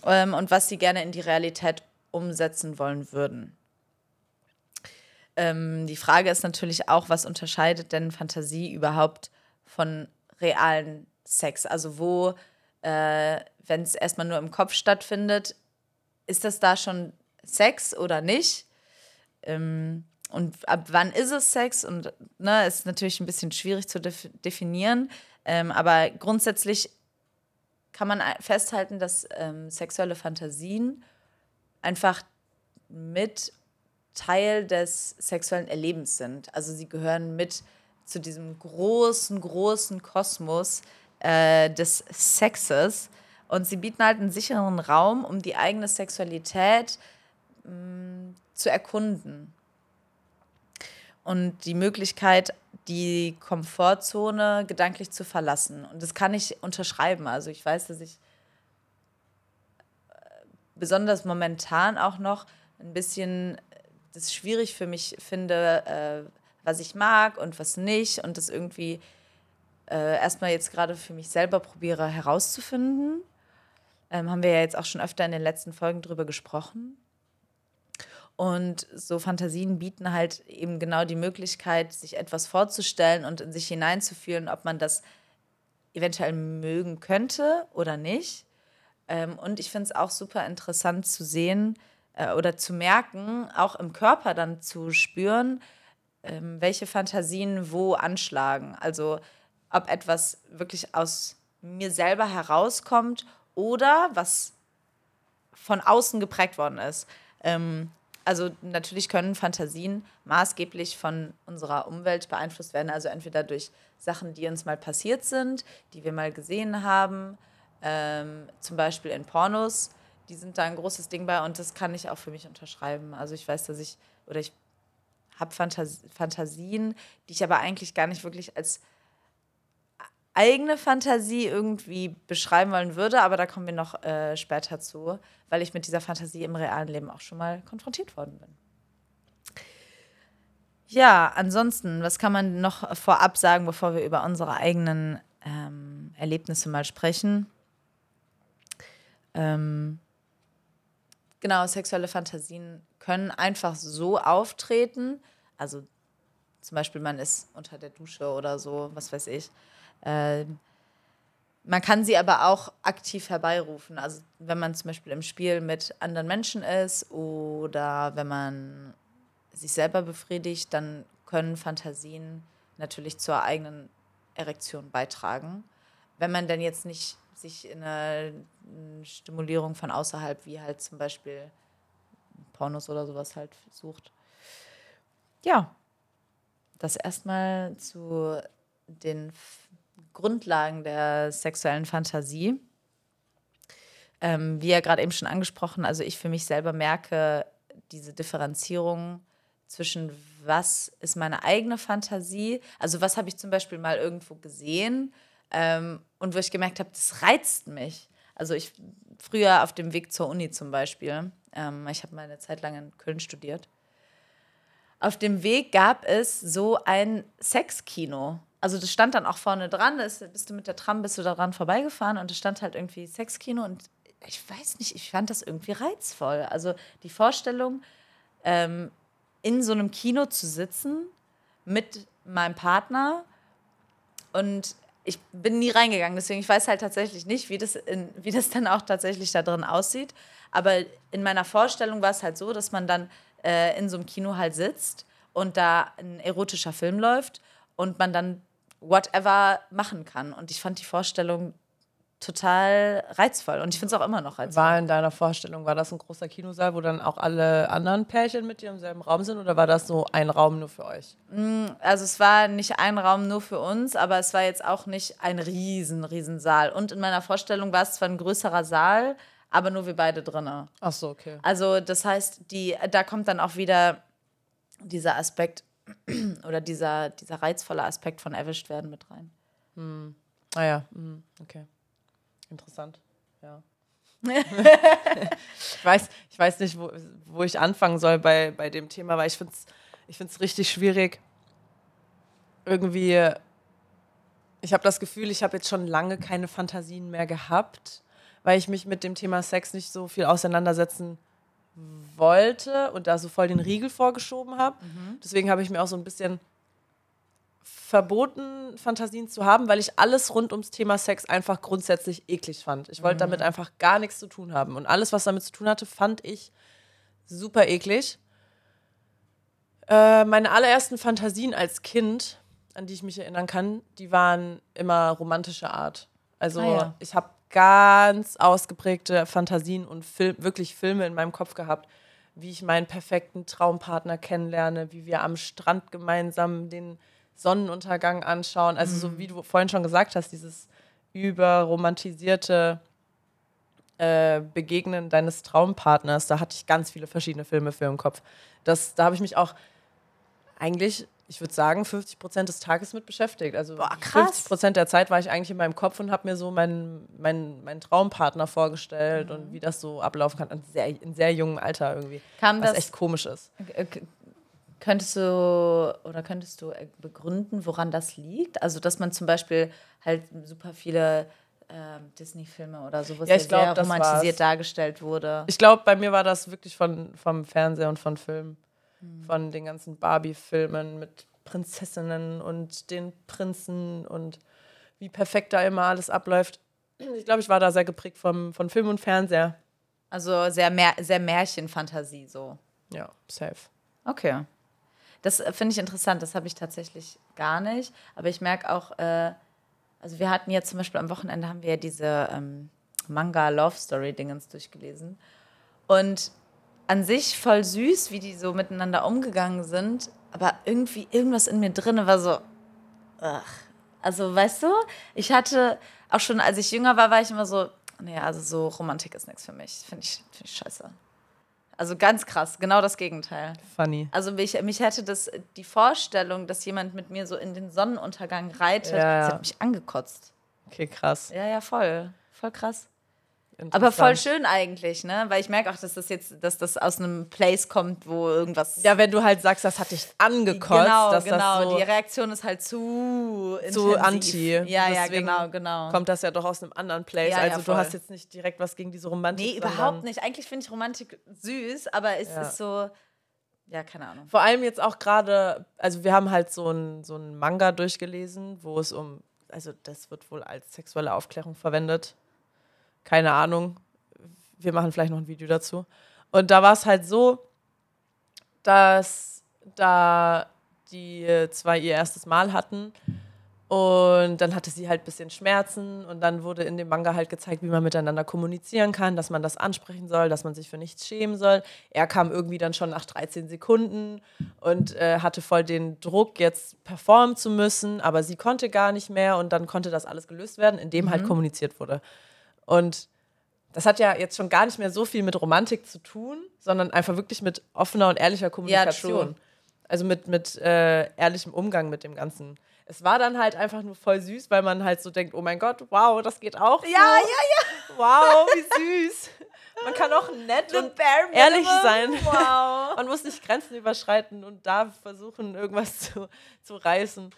ähm, und was sie gerne in die Realität umsetzen wollen würden. Ähm, die Frage ist natürlich auch, was unterscheidet denn Fantasie überhaupt von realen Sex? Also wo, äh, wenn es erstmal nur im Kopf stattfindet, ist das da schon Sex oder nicht? Ähm, und ab wann ist es Sex? Und ne, ist natürlich ein bisschen schwierig zu def definieren. Ähm, aber grundsätzlich kann man festhalten, dass ähm, sexuelle Fantasien einfach mit Teil des sexuellen Erlebens sind. Also sie gehören mit zu diesem großen, großen Kosmos äh, des Sexes. Und sie bieten halt einen sicheren Raum, um die eigene Sexualität mh, zu erkunden. Und die Möglichkeit, die Komfortzone gedanklich zu verlassen. Und das kann ich unterschreiben. Also ich weiß, dass ich äh, besonders momentan auch noch ein bisschen das schwierig für mich finde, äh, was ich mag und was nicht. Und das irgendwie äh, erstmal jetzt gerade für mich selber probiere herauszufinden. Ähm, haben wir ja jetzt auch schon öfter in den letzten Folgen drüber gesprochen. Und so Fantasien bieten halt eben genau die Möglichkeit, sich etwas vorzustellen und in sich hineinzufühlen, ob man das eventuell mögen könnte oder nicht. Ähm, und ich finde es auch super interessant zu sehen äh, oder zu merken, auch im Körper dann zu spüren, ähm, welche Fantasien wo anschlagen. Also ob etwas wirklich aus mir selber herauskommt oder was von außen geprägt worden ist. Ähm, also natürlich können Fantasien maßgeblich von unserer Umwelt beeinflusst werden. Also entweder durch Sachen, die uns mal passiert sind, die wir mal gesehen haben, ähm, zum Beispiel in Pornos. Die sind da ein großes Ding bei und das kann ich auch für mich unterschreiben. Also ich weiß, dass ich, oder ich habe Fantas Fantasien, die ich aber eigentlich gar nicht wirklich als eigene Fantasie irgendwie beschreiben wollen würde, aber da kommen wir noch äh, später zu, weil ich mit dieser Fantasie im realen Leben auch schon mal konfrontiert worden bin. Ja, ansonsten, was kann man noch vorab sagen, bevor wir über unsere eigenen ähm, Erlebnisse mal sprechen? Ähm, genau, sexuelle Fantasien können einfach so auftreten. Also zum Beispiel, man ist unter der Dusche oder so, was weiß ich. Ähm, man kann sie aber auch aktiv herbeirufen. Also wenn man zum Beispiel im Spiel mit anderen Menschen ist oder wenn man sich selber befriedigt, dann können Fantasien natürlich zur eigenen Erektion beitragen. Wenn man denn jetzt nicht sich in eine Stimulierung von außerhalb, wie halt zum Beispiel Pornos oder sowas halt sucht. Ja, das erstmal zu den Grundlagen der sexuellen Fantasie. Ähm, wie ja gerade eben schon angesprochen, also ich für mich selber merke diese Differenzierung zwischen was ist meine eigene Fantasie, also was habe ich zum Beispiel mal irgendwo gesehen ähm, und wo ich gemerkt habe, das reizt mich. Also ich früher auf dem Weg zur Uni zum Beispiel, ähm, ich habe mal eine Zeit lang in Köln studiert. Auf dem Weg gab es so ein Sexkino. Also das stand dann auch vorne dran, da bist du mit der Tram, bist du daran vorbeigefahren und es stand halt irgendwie Sexkino und ich weiß nicht, ich fand das irgendwie reizvoll. Also die Vorstellung, ähm, in so einem Kino zu sitzen mit meinem Partner und ich bin nie reingegangen, deswegen ich weiß halt tatsächlich nicht, wie das, in, wie das dann auch tatsächlich da drin aussieht. Aber in meiner Vorstellung war es halt so, dass man dann äh, in so einem Kino halt sitzt und da ein erotischer Film läuft und man dann whatever machen kann. Und ich fand die Vorstellung total reizvoll und ich finde es auch immer noch reizvoll. War in deiner Vorstellung, war das ein großer Kinosaal, wo dann auch alle anderen Pärchen mit dir im selben Raum sind oder war das so ein Raum nur für euch? Mm, also es war nicht ein Raum nur für uns, aber es war jetzt auch nicht ein riesen, riesen Saal. Und in meiner Vorstellung war es zwar ein größerer Saal, aber nur wir beide drinnen. Ach so, okay. Also das heißt, die, da kommt dann auch wieder dieser Aspekt oder dieser, dieser reizvolle Aspekt von erwischt werden mit rein. Hm. Ah ja, hm. okay. Interessant, ja. ich, weiß, ich weiß nicht, wo, wo ich anfangen soll bei, bei dem Thema, weil ich finde es ich find's richtig schwierig. Irgendwie, ich habe das Gefühl, ich habe jetzt schon lange keine Fantasien mehr gehabt, weil ich mich mit dem Thema Sex nicht so viel auseinandersetzen wollte und da so voll den Riegel vorgeschoben habe. Mhm. Deswegen habe ich mir auch so ein bisschen verboten, Fantasien zu haben, weil ich alles rund ums Thema Sex einfach grundsätzlich eklig fand. Ich wollte mhm. damit einfach gar nichts zu tun haben. Und alles, was damit zu tun hatte, fand ich super eklig. Äh, meine allerersten Fantasien als Kind, an die ich mich erinnern kann, die waren immer romantischer Art. Also ah, ja. ich habe ganz ausgeprägte Fantasien und Film, wirklich Filme in meinem Kopf gehabt, wie ich meinen perfekten Traumpartner kennenlerne, wie wir am Strand gemeinsam den Sonnenuntergang anschauen. Also, so mhm. wie du vorhin schon gesagt hast, dieses überromantisierte äh, Begegnen deines Traumpartners, da hatte ich ganz viele verschiedene Filme für im Kopf. Das, da habe ich mich auch eigentlich, ich würde sagen, 50 Prozent des Tages mit beschäftigt. Also Boah, 50 Prozent der Zeit war ich eigentlich in meinem Kopf und habe mir so meinen, meinen, meinen Traumpartner vorgestellt mhm. und wie das so ablaufen kann. In sehr, in sehr jungem Alter irgendwie. Kam was das, echt komisch ist. Könntest du oder könntest du äh, begründen, woran das liegt? Also, dass man zum Beispiel halt super viele äh, Disney-Filme oder sowas ja, ich glaub, sehr romantisiert dargestellt wurde. Ich glaube, bei mir war das wirklich von, vom Fernseher und von Filmen. Hm. Von den ganzen Barbie-Filmen mit Prinzessinnen und den Prinzen und wie perfekt da immer alles abläuft. Ich glaube, ich war da sehr geprägt vom, von Film und Fernseher. Also sehr, Mär sehr Märchenfantasie so. Ja, safe. Okay. Das äh, finde ich interessant, das habe ich tatsächlich gar nicht. Aber ich merke auch, äh, also wir hatten jetzt zum Beispiel am Wochenende haben wir ja diese ähm, Manga-Love-Story-Dingens durchgelesen. Und an sich voll süß, wie die so miteinander umgegangen sind. Aber irgendwie, irgendwas in mir drin war so, ach. Also, weißt du, ich hatte auch schon, als ich jünger war, war ich immer so, nee, also so Romantik ist nichts für mich. Finde ich, find ich scheiße. Also ganz krass, genau das Gegenteil. Funny. Also mich, mich hätte das, die Vorstellung, dass jemand mit mir so in den Sonnenuntergang reitet, ja, ja. das hat mich angekotzt. Okay, krass. Ja, ja, voll. Voll krass. Aber voll schön eigentlich, ne? Weil ich merke auch, dass das jetzt, dass das aus einem Place kommt, wo irgendwas. Ja, wenn du halt sagst, das hat dich angekotzt. Genau, dass genau. Das so die Reaktion ist halt zu zu anti. Ja, ja, genau, genau. Kommt das ja doch aus einem anderen Place. Ja, also ja, du hast jetzt nicht direkt was gegen diese Romantik. Nee, überhaupt nicht. Eigentlich finde ich Romantik süß, aber es ja. ist so. Ja, keine Ahnung. Vor allem jetzt auch gerade, also wir haben halt so ein, so ein Manga durchgelesen, wo es um, also das wird wohl als sexuelle Aufklärung verwendet. Keine Ahnung, wir machen vielleicht noch ein Video dazu. Und da war es halt so, dass da die zwei ihr erstes Mal hatten Und dann hatte sie halt ein bisschen Schmerzen und dann wurde in dem Manga halt gezeigt, wie man miteinander kommunizieren kann, dass man das ansprechen soll, dass man sich für nichts schämen soll. Er kam irgendwie dann schon nach 13 Sekunden und äh, hatte voll den Druck, jetzt performen zu müssen, aber sie konnte gar nicht mehr und dann konnte das alles gelöst werden, indem halt kommuniziert wurde. Und das hat ja jetzt schon gar nicht mehr so viel mit Romantik zu tun, sondern einfach wirklich mit offener und ehrlicher Kommunikation. true. also mit, mit äh, ehrlichem Umgang mit dem Ganzen. Es war dann halt einfach nur voll süß, weil man halt so denkt, oh mein Gott, wow, das geht auch so. Ja, ja, ja. Wow, wie süß. Man kann auch nett und ehrlich sein. Wow. Man muss nicht Grenzen überschreiten und da versuchen, irgendwas zu, zu reißen.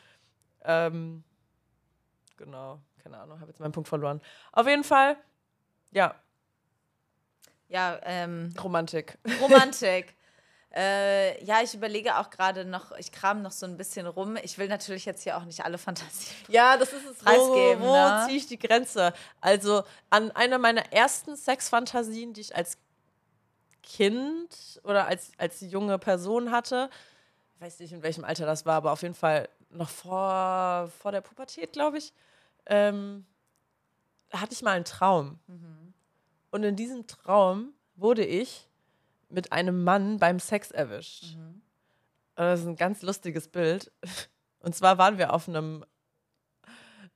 Ähm, genau, keine Ahnung, habe jetzt meinen Punkt verloren. Auf jeden Fall, ja, Ja, ähm, Romantik. Romantik. äh, ja, ich überlege auch gerade noch, ich kram noch so ein bisschen rum. Ich will natürlich jetzt hier auch nicht alle Fantasien. Ja, das ist es. Wo, Preisgeben, wo ne? ziehe ich die Grenze? Also an einer meiner ersten Sexfantasien, die ich als Kind oder als, als junge Person hatte, ich weiß nicht, in welchem Alter das war, aber auf jeden Fall noch vor, vor der Pubertät, glaube ich, ähm, hatte ich mal einen Traum. Und in diesem Traum wurde ich mit einem Mann beim Sex erwischt. Und Das ist ein ganz lustiges Bild. Und zwar waren wir auf einem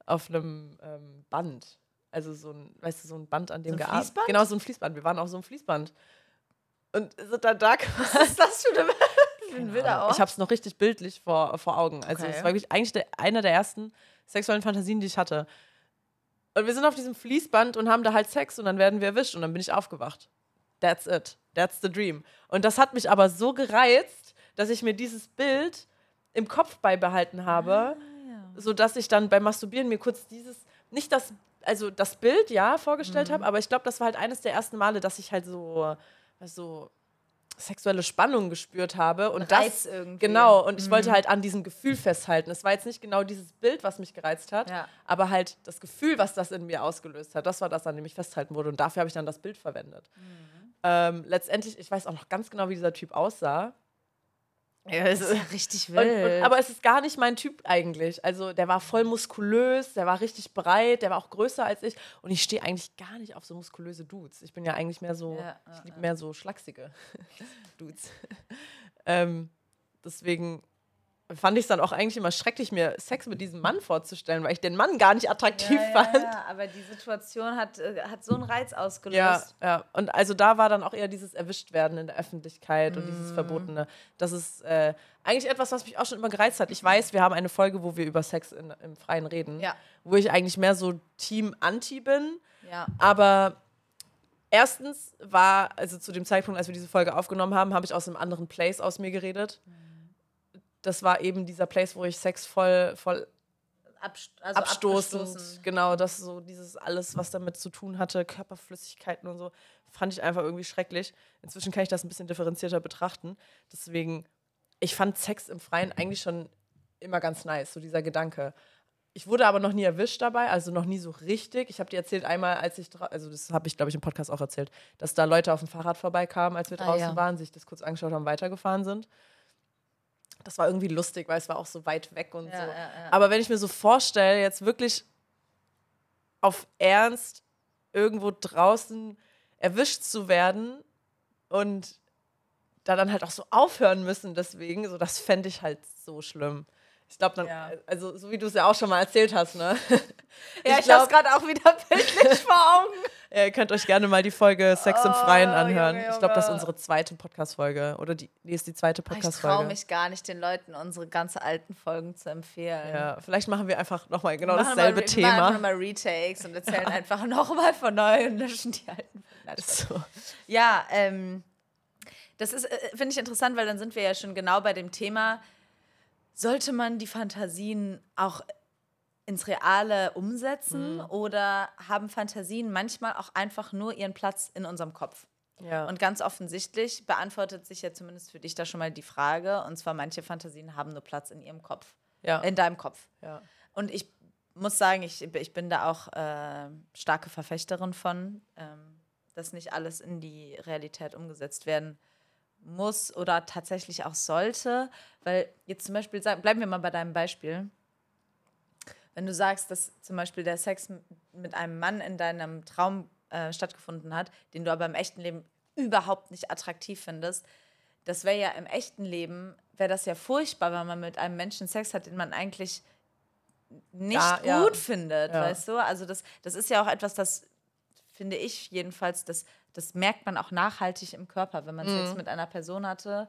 auf einem ähm, Band. Also so ein, weißt du, so ein Band, an dem So gearbeitet? Genau, so ein Fließband. Wir waren auf so einem Fließband. Und sind dann da Was ist das für eine ein Ort? ich habe es noch richtig bildlich vor, vor Augen. Also Okay. es war wirklich eigentlich der, einer der ersten sexuellen Fantasien, die ich hatte. Und wir sind auf diesem Fließband und haben da halt Sex und dann werden wir erwischt und dann bin ich aufgewacht. That's it. That's the dream. Und das hat mich aber so gereizt, dass ich mir dieses Bild im Kopf beibehalten habe, sodass ich dann beim Masturbieren mir kurz dieses, nicht das, also das Bild, ja, vorgestellt habe, aber ich glaube, das war halt eines der ersten Male, dass ich halt so, so sexuelle Spannung gespürt habe und Reiz das irgendwie. Mhm. genau und ich wollte halt an diesem Gefühl festhalten. Es war jetzt nicht genau dieses Bild, was mich gereizt hat, Ja. aber halt das Gefühl, was das in mir ausgelöst hat. Das war das, an dem ich festhalten wurde und dafür habe ich dann das Bild verwendet. Mhm. Ähm, letztendlich, ich weiß auch noch ganz genau, wie dieser Typ aussah. Ja, Das ist ja richtig und, wild. und, aber es ist gar nicht mein Typ eigentlich. Also der war voll muskulös, der war richtig breit, der war auch größer als ich. Und ich stehe eigentlich gar nicht auf so muskulöse Dudes. Ich bin ja eigentlich mehr so, Ja, ich liebe mehr so schlachsige Dudes. ähm, deswegen fand ich es dann auch eigentlich immer schrecklich, mir Sex mit diesem Mann vorzustellen, weil ich den Mann gar nicht attraktiv ja, fand. ja, aber die Situation hat, äh, hat so einen Reiz ausgelöst. Ja, ja. Und also da war dann auch eher dieses Erwischtwerden in der Öffentlichkeit und Mhm. dieses Verbotene. Das ist äh, eigentlich etwas, was mich auch schon immer gereizt hat. Ich weiß, wir haben eine Folge, wo wir über Sex in, im Freien reden, Ja. wo ich eigentlich mehr so Team Anti bin. Ja. Aber erstens war, also zu dem Zeitpunkt, als wir diese Folge aufgenommen haben, habe ich aus einem anderen Place aus mir geredet. Das war eben dieser Place, wo ich Sex voll, voll Abst also abstoßend, abgestoßen. genau, das so dieses alles, was damit zu tun hatte, Körperflüssigkeiten und so, fand ich einfach irgendwie schrecklich. Inzwischen kann ich das ein bisschen differenzierter betrachten. Deswegen, ich fand Sex im Freien eigentlich schon immer ganz nice, so dieser Gedanke. Ich wurde aber noch nie erwischt dabei, also noch nie so richtig. Ich habe dir erzählt einmal, als ich, also das habe ich, glaube ich, im Podcast auch erzählt, dass da Leute auf dem Fahrrad vorbeikamen, als wir Ah, draußen ja. waren, sich das kurz angeschaut haben, weitergefahren sind. Das war irgendwie lustig, weil es war auch so weit weg und Ja, so. ja. Aber wenn ich mir so vorstelle, jetzt wirklich auf Ernst irgendwo draußen erwischt zu werden und da dann halt auch so aufhören müssen deswegen, so das fände ich halt so schlimm. Ich glaube dann, Ja. also so wie du es ja auch schon mal erzählt hast, ne? Ja, ich, glaub- hab's gerade auch wieder bildlich vor Augen. Ja, ihr könnt euch gerne mal die Folge Sex im Freien Oh, anhören. Junge, Ich glaube, das ist Junge. unsere zweite Podcast-Folge. Oder die, die ist die zweite Ich traue Podcast-Folge. mich gar nicht, den Leuten unsere ganz alten Folgen zu empfehlen. Ja, vielleicht machen wir einfach nochmal genau machen dasselbe mal, Wir machen Thema. nochmal Retakes und erzählen einfach nochmal von neu und löschen die alten. So. Ja, ähm, das ist, äh, finde ich interessant, weil dann sind wir ja schon genau bei dem Thema, sollte man die Fantasien auch ins Reale umsetzen oder haben Fantasien manchmal auch einfach nur ihren Platz in unserem Kopf? Ja. Und ganz offensichtlich beantwortet sich ja zumindest für dich da schon mal die Frage, und zwar manche Fantasien haben nur Platz in ihrem Kopf, ja. in deinem Kopf. ja. Und ich muss sagen, ich, ich bin da auch äh, starke Verfechterin von, ähm, dass nicht alles in die Realität umgesetzt werden muss oder tatsächlich auch sollte. Weil jetzt zum Beispiel, bleiben wir mal bei deinem Beispiel. wenn du sagst, dass zum Beispiel der Sex mit einem Mann in deinem Traum äh, stattgefunden hat, den du aber im echten Leben überhaupt nicht attraktiv findest, das wäre ja im echten Leben, wäre das ja furchtbar, wenn man mit einem Menschen Sex hat, den man eigentlich nicht Ja, gut ja. findet, Ja. weißt du? Also das, das ist ja auch etwas, das finde ich jedenfalls, das, das merkt man auch nachhaltig im Körper, wenn man Mhm. Sex mit einer Person hatte,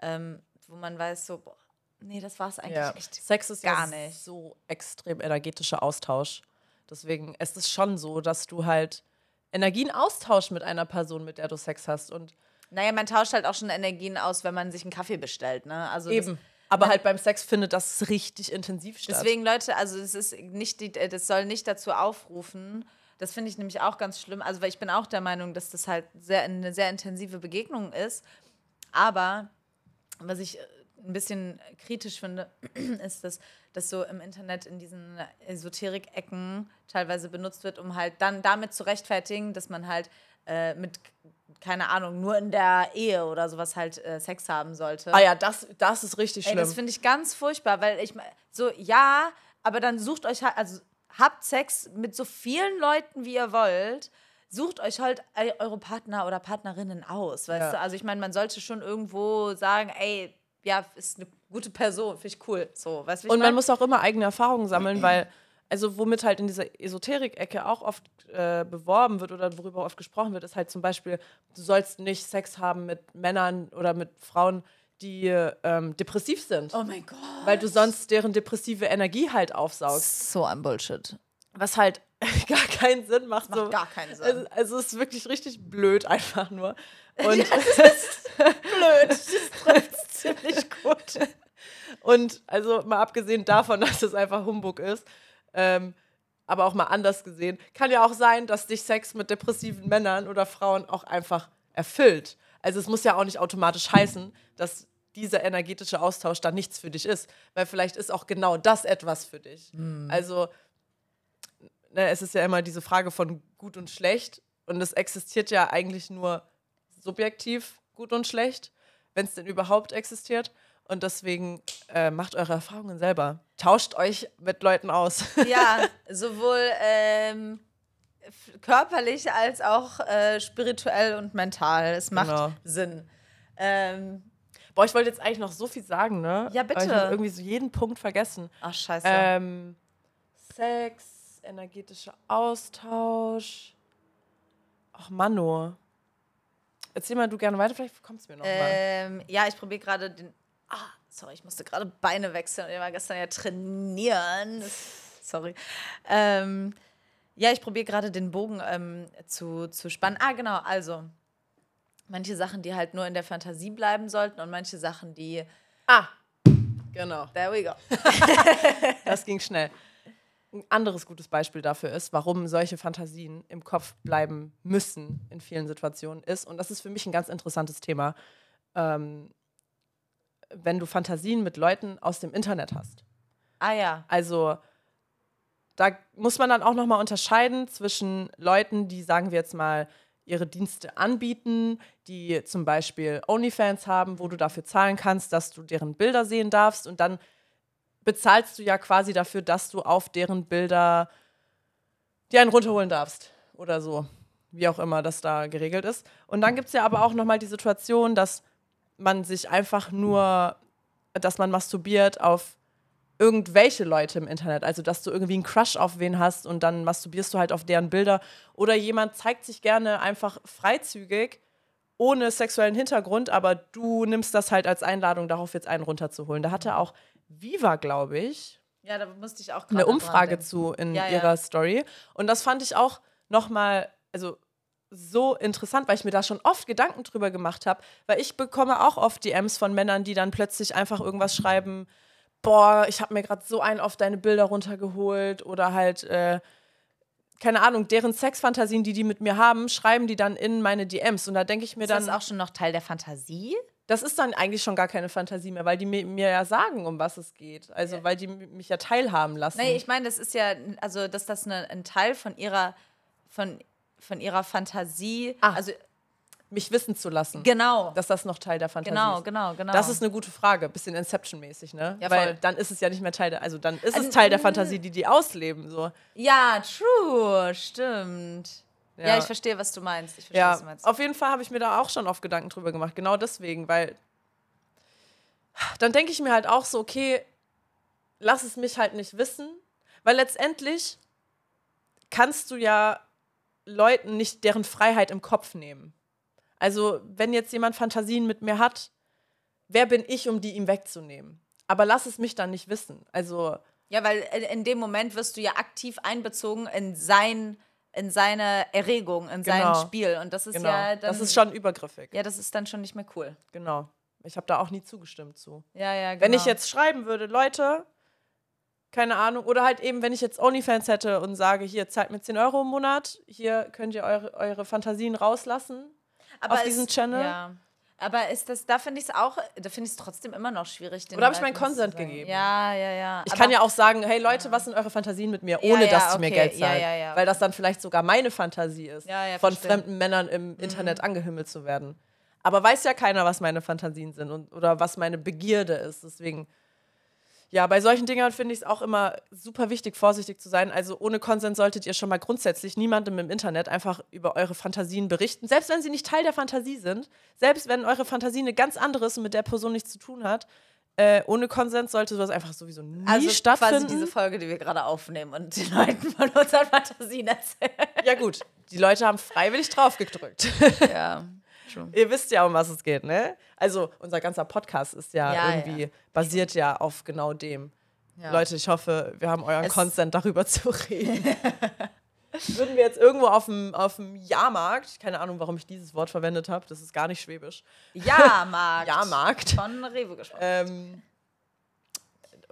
ähm, wo man weiß, so, boah, nee, das war es eigentlich Ja. echt. Sex ist gar ja nicht. so extrem energetischer Austausch. Deswegen es ist schon so, dass du halt Energien austauschst mit einer Person, mit der du Sex hast. Und Naja, man tauscht halt auch schon Energien aus, wenn man sich einen Kaffee bestellt, ne? Also eben. Aber halt beim Sex findet das richtig intensiv statt. Deswegen, Leute, also es ist nicht die, äh, das soll nicht dazu aufrufen. Das finde ich nämlich auch ganz schlimm. Also, weil ich bin auch der Meinung, dass das halt sehr, eine sehr intensive Begegnung ist. Aber was ich äh, ein bisschen kritisch finde, ist, dass das so im Internet in diesen Esoterik-Ecken teilweise benutzt wird, um halt dann damit zu rechtfertigen, dass man halt äh, mit, keine Ahnung, nur in der Ehe oder sowas halt äh, Sex haben sollte. ah ja, das, das ist richtig Ey, schlimm. das finde ich ganz furchtbar, weil ich so, ja, aber dann sucht euch halt, also habt Sex mit so vielen Leuten, wie ihr wollt. Sucht euch halt äh, eure Partner oder Partnerinnen aus, weißt Ja. du? Also ich meine, man sollte schon irgendwo sagen, ey, ja, ist eine gute Person, finde ich cool. So, weißt ich Und man mein? muss auch immer eigene Erfahrungen sammeln, weil, also womit halt in dieser Esoterik-Ecke auch oft äh, beworben wird oder worüber oft gesprochen wird, ist halt zum Beispiel, du sollst nicht Sex haben mit Männern oder mit Frauen, die ähm, depressiv sind. Oh mein Gott. Weil du sonst deren depressive Energie halt aufsaugst. So ein Bullshit. Was halt gar keinen Sinn macht. Macht so. gar keinen Sinn. Also, also es ist wirklich richtig blöd einfach nur. Und Blöd. Das trifft ziemlich gut. Und also mal abgesehen davon, dass es einfach Humbug ist, ähm, aber auch mal anders gesehen, kann ja auch sein, dass dich Sex mit depressiven Männern oder Frauen auch einfach erfüllt. Also es muss ja auch nicht automatisch heißen, dass dieser energetische Austausch dann nichts für dich ist, weil vielleicht ist auch genau das etwas für dich. Also ne, es ist ja immer diese Frage von gut und schlecht und es existiert ja eigentlich nur subjektiv gut und schlecht, wenn es denn überhaupt existiert. Und deswegen äh, macht eure Erfahrungen selber. Tauscht euch mit Leuten aus. Ja, sowohl ähm, körperlich als auch äh, spirituell und mental. Es macht Genau. Sinn. Ähm, Boah, ich wollte jetzt eigentlich noch so viel sagen, ne? Ja, bitte. Aber ich habe irgendwie so jeden Punkt vergessen. ach, scheiße. Ähm, Sex, energetischer Austausch. Ach, Mano. Erzähl mal du gerne weiter, vielleicht kommst du mir noch mal. ähm, ja, ich probiere gerade den. Ah, sorry, ich musste gerade Beine wechseln. Ich war gestern ja trainieren. Sorry. Ähm, ja, ich probiere gerade den Bogen ähm, zu, zu spannen. Ah, genau, also. Manche Sachen, die halt nur in der Fantasie bleiben sollten und manche Sachen, die. Ah, genau. There we go. Das ging schnell. Ein anderes gutes Beispiel dafür ist, warum solche Fantasien im Kopf bleiben müssen in vielen Situationen ist, und das ist für mich ein ganz interessantes Thema, ähm, wenn du Fantasien mit Leuten aus dem Internet hast. Ah, ja. Also da muss man dann auch noch mal unterscheiden zwischen Leuten, die, sagen wir jetzt mal, ihre Dienste anbieten, die zum Beispiel OnlyFans haben, wo du dafür zahlen kannst, dass du deren Bilder sehen darfst und dann bezahlst du ja quasi dafür, dass du auf deren Bilder dir einen runterholen darfst oder so, wie auch immer das da geregelt ist. Und dann gibt es ja aber auch noch mal die Situation, dass man sich einfach nur, dass man masturbiert auf irgendwelche Leute im Internet. Also, dass du irgendwie einen Crush auf wen hast und dann masturbierst du halt auf deren Bilder. Oder jemand zeigt sich gerne einfach freizügig, ohne sexuellen Hintergrund, aber du nimmst das halt als Einladung, darauf jetzt einen runterzuholen. Da hatte auch Viva, glaube ich, Ja, da musste ich auch eine Umfrage zu in Ja, ja. ihrer Story. Und das fand ich auch nochmal, also so interessant, weil ich mir da schon oft Gedanken drüber gemacht habe, weil ich bekomme auch oft DMs von Männern, die dann plötzlich einfach irgendwas schreiben, boah, ich habe mir gerade so einen auf deine Bilder runtergeholt oder halt, äh, keine Ahnung, deren Sexfantasien, die die mit mir haben, schreiben die dann in meine DMs und da denke ich mir Ist dann, das auch schon noch Teil der Fantasie? das ist dann eigentlich schon gar keine Fantasie mehr, weil die mir, mir ja sagen, um was es geht. Also, weil die mich ja teilhaben lassen. Nee, ich meine, das ist ja, also, dass das eine, ein Teil von ihrer, von, von ihrer Fantasie, Ah. also, mich wissen zu lassen. Genau. Dass das noch Teil der Fantasie Genau, ist. genau, genau. Das ist eine gute Frage, bisschen Inception-mäßig, ne? Ja, Weil voll. dann ist es ja nicht mehr Teil der, also dann ist Also, es Teil der mm. Fantasie, die die ausleben, so. Ja, true, stimmt. Ja. Ja. ich verstehe, was du meinst. Ich verstehe, Ja, was du meinst. auf jeden Fall habe ich mir da auch schon oft Gedanken drüber gemacht. Genau deswegen, weil dann denke ich mir halt auch so, okay, lass es mich halt nicht wissen, weil letztendlich kannst du ja Leuten nicht deren Freiheit im Kopf nehmen. Also, wenn jetzt jemand Fantasien mit mir hat, wer bin ich, um die ihm wegzunehmen? Aber lass es mich dann nicht wissen. Also, Ja, weil in- dem Moment wirst du ja aktiv einbezogen in sein, in seine Erregung, in Genau. sein Spiel. Und das ist genau, ja dann. das ist schon übergriffig. Ja, das ist dann schon nicht mehr cool. Genau. Ich habe da auch nie zugestimmt zu. Ja, ja, genau. Wenn ich jetzt schreiben würde, Leute, keine Ahnung, oder halt eben, wenn ich jetzt OnlyFans hätte und sage, hier, zahlt mir 10 Euro im Monat, hier könnt ihr eure, eure Fantasien rauslassen auf es- diesem Channel. Ja. Aber ist das, da finde ich es auch, da finde ich es trotzdem immer noch schwierig. Oder habe ich meinen Consent gegeben? Ja, ja, ja. Ich kann ja auch sagen, hey Leute, was sind eure Fantasien mit mir, Ja, ohne ja, dass sie mir okay. Geld Ja, zahlen. ja, ja. Weil das dann vielleicht sogar meine Fantasie ist, Ja, ja, von. Mhm. fremden Männern im Internet angehimmelt zu werden. Aber weiß ja keiner, was meine Fantasien sind und, oder was meine Begierde ist. Deswegen, ja, bei solchen Dingern finde ich es auch immer super wichtig, vorsichtig zu sein. Also ohne Konsens solltet ihr schon mal grundsätzlich niemandem im Internet einfach über eure Fantasien berichten. Selbst wenn sie nicht Teil der Fantasie sind, selbst wenn eure Fantasie eine ganz andere ist und mit der Person nichts zu tun hat, äh, ohne Konsens sollte sowas einfach sowieso nie also stattfinden. quasi diese Folge, die wir gerade aufnehmen und den Leuten von unseren Fantasien erzählen. Ja, gut. Die Leute haben freiwillig draufgedrückt. Ja, true. Ihr wisst ja, um was es geht, ne? Also, unser ganzer Podcast ist ja, Ja, irgendwie, ja. basiert ja auf genau dem. Ja. Leute, ich hoffe, wir haben euren Es- Consent, darüber zu reden. Würden wir jetzt irgendwo auf dem, auf dem Jahrmarkt, keine Ahnung, warum ich dieses Wort verwendet habe, das ist gar nicht schwäbisch, Jahrmarkt. Jahrmarkt, Von Rewe gesprochen. ähm,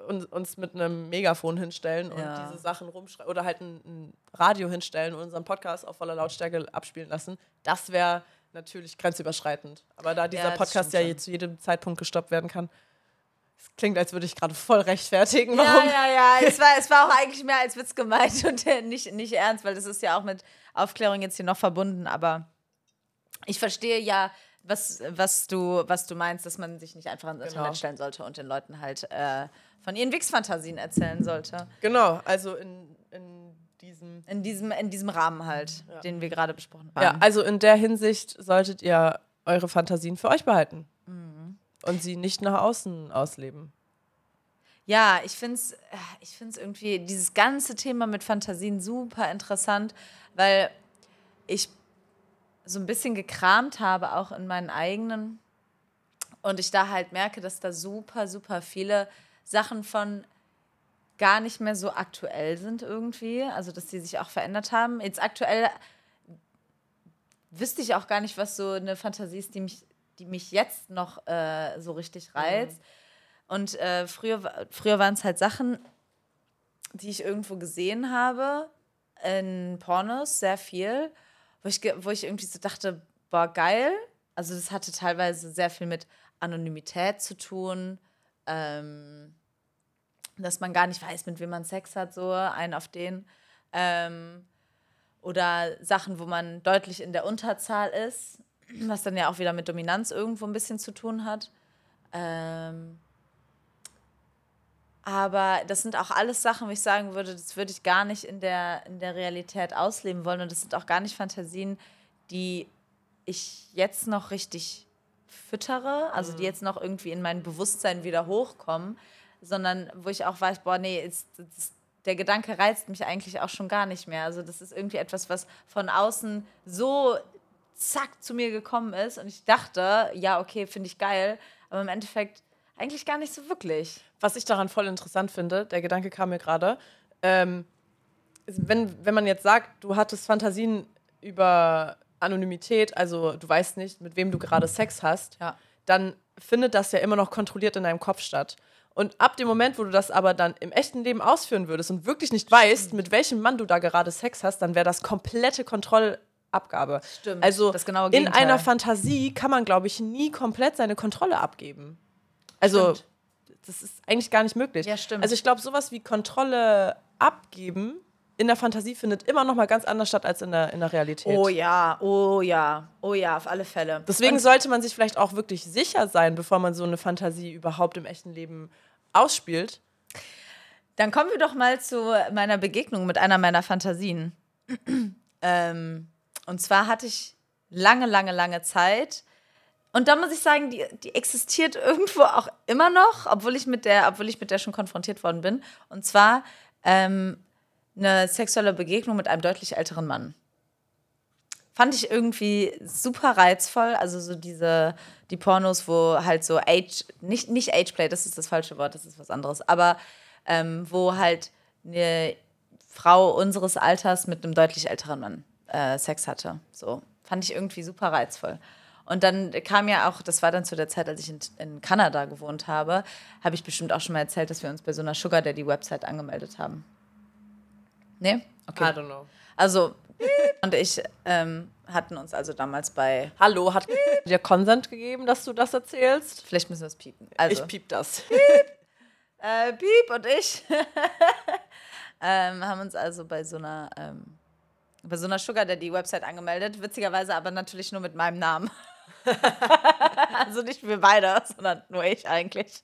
uns, uns mit einem Megafon hinstellen und Ja. diese Sachen rumschreiben oder halt ein, ein Radio hinstellen und unseren Podcast auf voller Lautstärke abspielen lassen, das wäre natürlich grenzüberschreitend. Aber da dieser Ja, Podcast ja schon. zu jedem Zeitpunkt gestoppt werden kann, es klingt, als würde ich gerade voll rechtfertigen, Ja, warum. ja, ja. Es war, es war auch eigentlich mehr als Witz gemeint und äh, nicht, nicht ernst, weil das ist ja auch mit Aufklärung jetzt hier noch verbunden. Aber ich verstehe ja, was, was, du, was du meinst, dass man sich nicht einfach ins Genau. Internet stellen sollte und den Leuten halt äh, von ihren Wix-Fantasien erzählen sollte. Genau, also in, in diesem. In diesem, in diesem Rahmen halt, den wir gerade besprochen haben. Ja, also in der Hinsicht solltet ihr eure Fantasien für euch behalten. Mhm. Und sie nicht nach außen ausleben. Ja, ich finde es ich find's irgendwie, dieses ganze Thema mit Fantasien super interessant, weil ich so ein bisschen gekramt habe, auch in meinen eigenen. Und ich da halt merke, dass da super, super viele Sachen von gar nicht mehr so aktuell sind irgendwie. Also, dass die sich auch verändert haben. Jetzt aktuell wüsste ich auch gar nicht, was so eine Fantasie ist, die mich, die mich jetzt noch äh, so richtig reizt. Und äh, früher, früher waren es halt Sachen, die ich irgendwo gesehen habe, in Pornos, sehr viel, wo ich, wo ich irgendwie so dachte, boah, geil. Also das hatte teilweise sehr viel mit Anonymität zu tun, ähm, dass man gar nicht weiß, mit wem man Sex hat, so einen auf den. Ähm, oder Sachen, wo man deutlich in der Unterzahl ist, was dann ja auch wieder mit Dominanz irgendwo ein bisschen zu tun hat. Ähm, aber das sind auch alles Sachen, wo ich sagen würde, das würde ich gar nicht in der, in der Realität ausleben wollen. Und das sind auch gar nicht Fantasien, die ich jetzt noch richtig füttere, also die jetzt noch irgendwie in mein Bewusstsein wieder hochkommen, sondern wo ich auch weiß, boah, nee, ist, ist, der Gedanke reizt mich eigentlich auch schon gar nicht mehr. Also das ist irgendwie etwas, was von außen so zack zu mir gekommen ist und ich dachte, ja, okay, finde ich geil, aber im Endeffekt eigentlich gar nicht so wirklich. Was ich daran voll interessant finde, der Gedanke kam mir gerade, ähm, wenn, wenn man jetzt sagt, du hattest Fantasien über Anonymität, also du weißt nicht, mit wem du gerade Sex hast, Ja. dann findet das ja immer noch kontrolliert in deinem Kopf statt. Und ab dem Moment, wo du das aber dann im echten Leben ausführen würdest und wirklich nicht weißt, mit welchem Mann du da gerade Sex hast, dann wäre das komplette Kontrollabgabe. Stimmt, Also das genaue in einer Fantasie kann man, glaube ich, nie komplett seine Kontrolle abgeben. Also Stimmt. das ist eigentlich gar nicht möglich. Ja, stimmt. Also ich glaube, sowas wie Kontrolle abgeben in der Fantasie findet immer noch mal ganz anders statt als in der, in der Realität. Oh ja, oh ja, oh ja, auf alle Fälle. Deswegen sollte man sich vielleicht auch wirklich sicher sein, bevor man so eine Fantasie überhaupt im echten Leben ausspielt. Dann kommen wir doch mal zu meiner Begegnung mit einer meiner Fantasien. ähm, und zwar hatte ich lange, lange, lange Zeit. Und da muss ich sagen, die, die existiert irgendwo auch immer noch, obwohl ich mit der, obwohl ich mit der schon konfrontiert worden bin. Und zwar ähm, eine sexuelle Begegnung mit einem deutlich älteren Mann. Fand ich irgendwie super reizvoll. Also so diese, die Pornos, wo halt so Age, nicht, nicht Ageplay, das ist das falsche Wort, das ist was anderes, aber ähm, wo halt eine Frau unseres Alters mit einem deutlich älteren Mann äh, Sex hatte. So, fand ich irgendwie super reizvoll. Und dann kam ja auch, das war dann zu der Zeit, als ich in, in Kanada gewohnt habe, habe ich bestimmt auch schon mal erzählt, dass wir uns bei so einer Sugar Daddy Website angemeldet haben. Nee? Okay. I don't know. Also, und ich ähm, hatten uns also damals bei. Hallo, hat dir Consent gegeben, dass du das erzählst? Vielleicht müssen wir es piepen. Also, ich piep das. äh, Piep und ich ähm, haben uns also bei so einer ähm, bei so einer Sugar Daddy Website angemeldet. Witzigerweise aber natürlich nur mit meinem Namen. also nicht wir beide, sondern nur ich eigentlich.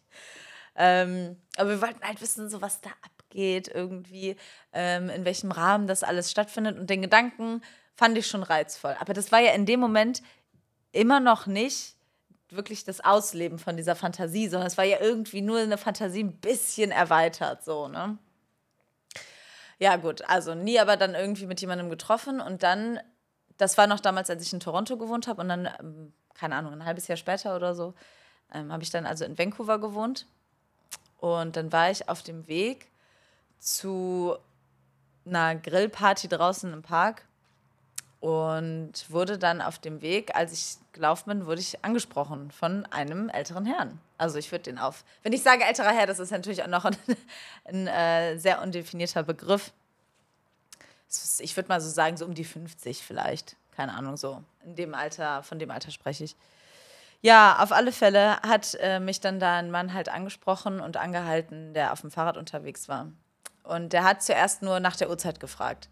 Ähm, aber wir wollten halt wissen, so was da abgeht, irgendwie, ähm, in welchem Rahmen das alles stattfindet. Und den Gedanken fand ich schon reizvoll. Aber das war ja in dem Moment immer noch nicht wirklich das Ausleben von dieser Fantasie, sondern es war ja irgendwie nur eine Fantasie ein bisschen erweitert, so, ne? Ja, gut, also nie aber dann irgendwie mit jemandem getroffen und dann, das war noch damals, als ich in Toronto gewohnt habe und dann, ähm, keine Ahnung, ein halbes Jahr später oder so, ähm, habe ich dann also in Vancouver gewohnt und dann war ich auf dem Weg zu einer Grillparty draußen im Park und wurde dann auf dem Weg, als ich gelaufen bin, wurde ich angesprochen von einem älteren Herrn. Also ich würde den auf. Wenn ich sage älterer Herr, das ist natürlich auch noch ein, ein äh, sehr undefinierter Begriff. Ich würde mal so sagen, so um die 50 vielleicht. Keine Ahnung, so. In dem Alter, von dem Alter spreche ich. Ja, auf alle Fälle hat äh, mich dann da ein Mann halt angesprochen und angehalten, der auf dem Fahrrad unterwegs war. Und der hat zuerst nur nach der Uhrzeit gefragt.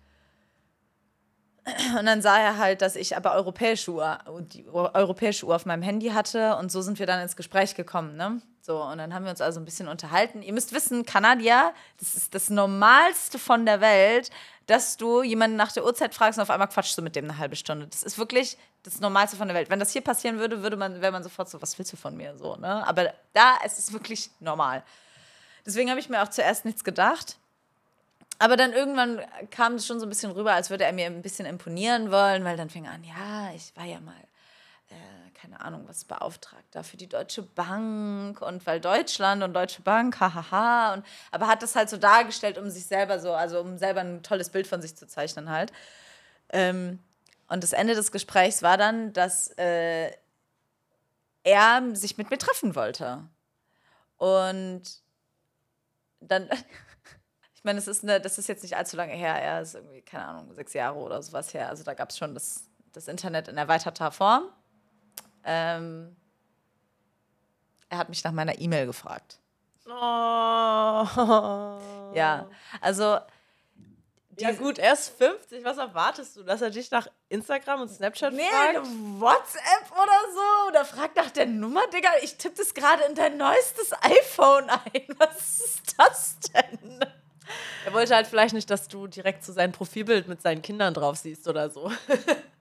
Und dann sah er halt, dass ich aber europäische Uhr, die europäische Uhr auf meinem Handy hatte und so sind wir dann ins Gespräch gekommen, ne? So, und dann haben wir uns also ein bisschen unterhalten. Ihr müsst wissen, Kanadier, das ist das Normalste von der Welt, dass du jemanden nach der Uhrzeit fragst und auf einmal quatschst du mit dem eine halbe Stunde. Das ist wirklich das Normalste von der Welt. Wenn das hier passieren würde, würde man, wäre man sofort so, was willst du von mir? So, ne? Aber da es ist es wirklich normal. Deswegen habe ich mir auch zuerst nichts gedacht. Aber dann irgendwann kam es schon so ein bisschen rüber, als würde er mir ein bisschen imponieren wollen, weil dann fing er an, ja, ich war ja mal, äh, keine Ahnung, was beauftragt da für die Deutsche Bank und weil Deutschland und Deutsche Bank, hahaha. Und, aber hat das halt so dargestellt, um sich selber so, also um selber ein tolles Bild von sich zu zeichnen halt. Ähm, und das Ende des Gesprächs war dann, dass äh, er sich mit mir treffen wollte. Und dann meine, das ist, eine, das ist jetzt nicht allzu lange her. Er ist irgendwie, keine Ahnung, sechs Jahre oder sowas her. Also da gab es schon das, das Internet in erweiterter Form. Ähm, er hat mich nach meiner E-Mail gefragt. Oh. Ja, also. Ja gut, er ist 50. Was erwartest du, dass er dich nach Instagram und Snapchat nee, fragt? WhatsApp oder so. Oder fragt nach der Nummer, Digga. Ich tippe das gerade in dein neuestes iPhone ein. Was ist das denn? Er wollte halt vielleicht nicht, dass du direkt zu seinem Profilbild mit seinen Kindern drauf siehst oder so.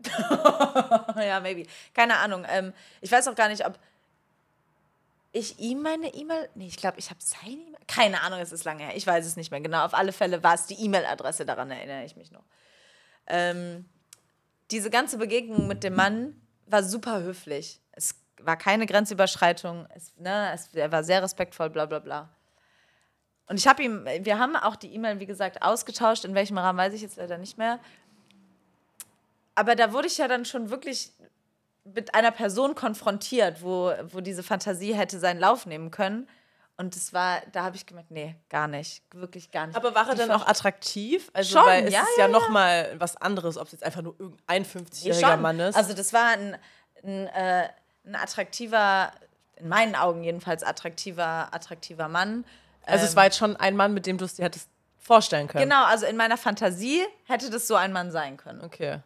ja, maybe. Keine Ahnung. Ähm, ich weiß auch gar nicht, ob ich ihm meine E-Mail. Nee, ich glaube, ich habe seine E-Mail. Keine Ahnung, es ist lange her. Ich weiß es nicht mehr genau. Auf alle Fälle war es die E-Mail-Adresse, daran erinnere ich mich noch. Ähm, diese ganze Begegnung mit dem Mann war super höflich. Es war keine Grenzüberschreitung. Es, ne, es, er war sehr respektvoll, bla bla bla. Und ich habe ihm, wir haben auch die E-Mail, wie gesagt, ausgetauscht. In welchem Rahmen weiß ich jetzt leider nicht mehr. Aber da wurde ich ja dann schon wirklich mit einer Person konfrontiert, wo, wo diese Fantasie hätte seinen Lauf nehmen können. Und das war, da habe ich gemerkt, nee, gar nicht, wirklich gar nicht. Aber war er dann auch attraktiv? Also, schon, weil es ja, ist ja, ja, noch mal was anderes, ob es jetzt einfach nur irgendein 50-jähriger Mann ist. Also das war ein, ein, äh, ein attraktiver, in meinen Augen jedenfalls attraktiver, attraktiver Mann also ähm, es war jetzt schon ein Mann, mit dem du es dir hättest vorstellen können. Genau, also in meiner Fantasie hätte das so ein Mann sein können. Okay.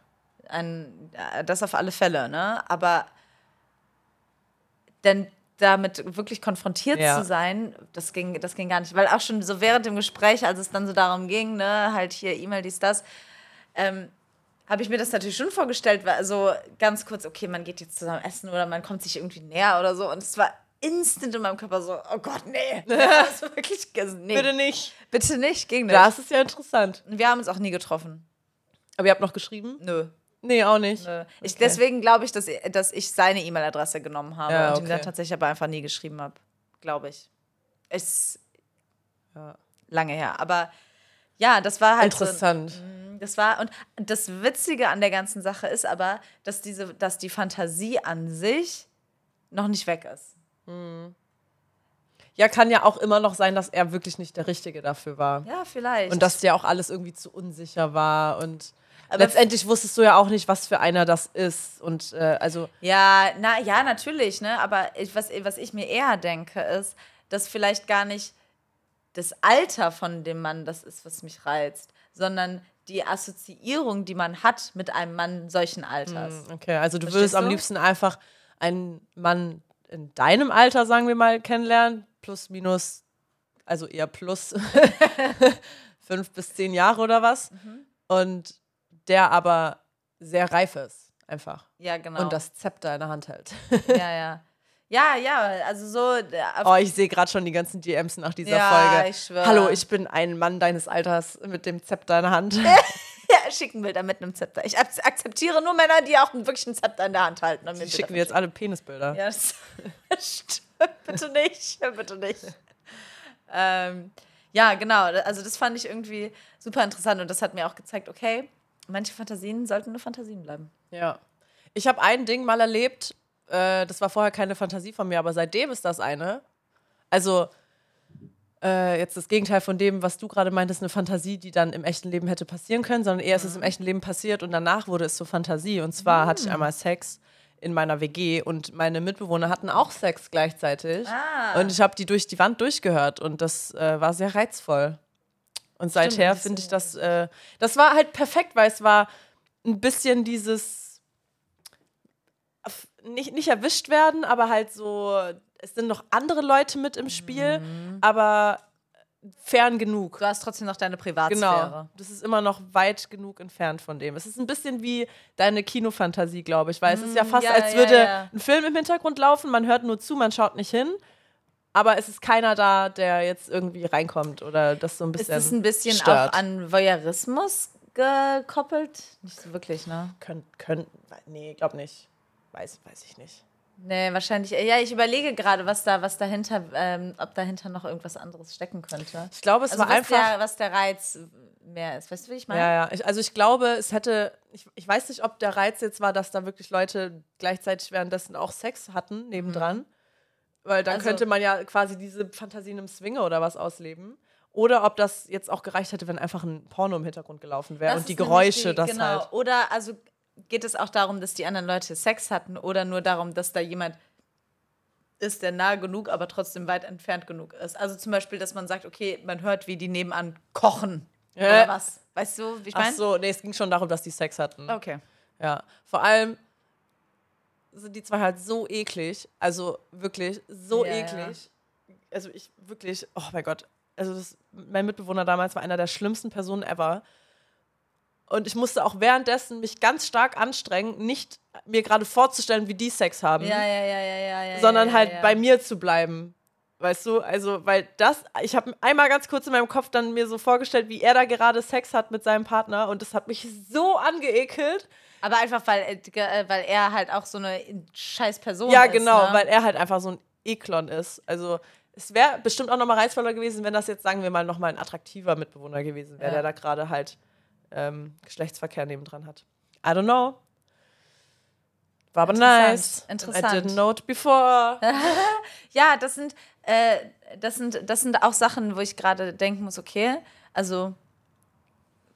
Ein, äh, das auf alle Fälle, ne? Aber denn damit wirklich konfrontiert Ja. zu sein, das ging, das ging gar nicht. Weil auch schon so während dem Gespräch, als es dann so darum ging, ne, halt hier E-Mail, dies, das, ähm, habe ich mir das natürlich schon vorgestellt, so ganz kurz, okay, man geht jetzt zusammen essen oder man kommt sich irgendwie näher oder so. Und es war instant in meinem Körper so, oh Gott, nee. Das war wirklich, nee. Bitte nicht. Bitte nicht, ging nicht. Das ist ja interessant. Wir haben uns auch nie getroffen. Aber ihr habt noch geschrieben? Nö. Nee, auch nicht. Nö. Ich, Okay. Deswegen glaube ich dass, dass ich seine E-Mail-Adresse genommen habe Ja, und ihm dann okay. tatsächlich aber einfach nie geschrieben habe. Glaube ich. Ist Ja. lange her. Aber ja, das war halt Interessant. So, das war und das Witzige an der ganzen Sache ist aber, dass diese, dass die Fantasie an sich noch nicht weg ist. Ja, kann ja auch immer noch sein, dass er wirklich nicht der Richtige dafür war. Ja, vielleicht. Und dass dir auch alles irgendwie zu unsicher war. Und Aber letztendlich wusstest du ja auch nicht, was für einer das ist. Und äh, also, Ja, na ja, natürlich, ne? Aber ich, was, was ich mir eher denke, ist, dass vielleicht gar nicht das Alter von dem Mann das ist, was mich reizt, sondern die Assoziierung, die man hat mit einem Mann solchen Alters. okay, also du Verstehst würdest am du? liebsten einfach einen Mann in deinem Alter, sagen wir mal, kennenlernen. Plus, minus, also eher plus fünf bis zehn Jahre oder was. Mhm. Und der aber sehr reif ist, einfach. Ja, genau. Und das Zepter in der Hand hält. ja, ja. Ja, ja, also so. äh, Oh, ich sehe gerade schon die ganzen DMs nach dieser Ja, Folge. ich. Hallo, ich bin ein Mann deines Alters mit dem Zepter in der Hand. ja, schicken Bilder mit einem Zepter. Ich ak- akzeptiere nur Männer, die auch wirklich ein Zepter in der Hand halten. Die schicken mir jetzt alle Penisbilder. Ja, das stimmt. Bitte nicht. Bitte nicht. Ähm, ja, genau. Also, das fand ich irgendwie super interessant und das hat mir auch gezeigt, okay, manche Fantasien sollten nur Fantasien bleiben. Ja. Ich habe ein Ding mal erlebt, äh, das war vorher keine Fantasie von mir, aber seitdem ist das eine. Also, äh, jetzt das Gegenteil von dem, was du gerade meintest, eine Fantasie, die dann im echten Leben hätte passieren können, sondern eher ist es im echten Leben passiert und danach wurde es zur Fantasie. Und zwar hatte ich einmal Sex in meiner WG und meine Mitbewohner hatten auch Sex gleichzeitig. Ah. Und ich habe die durch die Wand durchgehört und das äh, war sehr reizvoll. Und seither das finde ich das, äh, das war halt perfekt, weil es war ein bisschen dieses nicht, nicht erwischt werden, aber halt so, es sind noch andere Leute mit im Spiel, Mhm. aber fern genug. Du hast trotzdem noch deine Privatsphäre. Genau. Das ist immer noch weit genug entfernt von dem. Es ist ein bisschen wie deine Kinofantasie, glaube ich, weil es ist ja fast, Mm, ja, als ja, würde ja. ein Film im Hintergrund laufen, man hört nur zu, man schaut nicht hin. Aber es ist keiner da, der jetzt irgendwie reinkommt oder das so ein Ist bisschen. das ein bisschen stört. auch an Voyeurismus gekoppelt? Nicht so wirklich, ne? Könnt, könnt, nee, glaub nicht. Weiß, weiß ich nicht. Nee, wahrscheinlich. Ja, ich überlege gerade, was da, was dahinter, ähm, ob dahinter noch irgendwas anderes stecken könnte. Ich glaube, es Also war was einfach. der, was der Reiz mehr ist. Weißt du, wie ich meine? Ja, ja. Ich, also ich glaube, es hätte, ich, ich weiß nicht, ob der Reiz jetzt war, dass da wirklich Leute gleichzeitig währenddessen auch Sex hatten, nebendran. Weil dann Also- könnte man ja quasi diese Fantasien im Swinger oder was ausleben. Oder ob das jetzt auch gereicht hätte, wenn einfach ein Porno im Hintergrund gelaufen wäre und die Geräusche, die- das genau. halt. Oder also geht es auch darum, dass die anderen Leute Sex hatten oder nur darum, dass da jemand ist, der nahe genug, aber trotzdem weit entfernt genug ist. Also zum Beispiel, dass man sagt, okay, man hört, wie die nebenan kochen. Äh. Oder was? Weißt du, wie ich Ach meine? so, nee, es ging schon darum, dass die Sex hatten. Okay. Ja, vor allem sind die zwei halt so eklig, also wirklich so Ja, eklig. Also ich wirklich, oh mein Gott, also das, mein Mitbewohner damals war einer der schlimmsten Personen ever. Und ich musste auch währenddessen mich ganz stark anstrengen, nicht mir gerade vorzustellen, wie die Sex haben, Ja, ja, ja, ja, ja, ja. sondern ja, halt ja, ja. bei mir zu bleiben. Weißt du, also, weil das, ich habe einmal ganz kurz in meinem Kopf dann mir so vorgestellt, wie er da gerade Sex hat mit seinem Partner und das hat mich so angeekelt. Aber einfach, weil, äh, äh, weil er halt auch so eine scheiß Person Ja, ist. genau, ne? weil er halt einfach so ein Eklon ist. Also es wäre bestimmt auch nochmal reizvoller gewesen, wenn das jetzt, sagen wir mal, nochmal ein attraktiver Mitbewohner gewesen wäre, Ja. der da gerade halt ähm, Geschlechtsverkehr nebendran hat. I don't know. War aber nice. interessant. I didn't know it before. Ja, das sind, äh, das sind, das sind auch Sachen, wo ich gerade denken muss, okay, also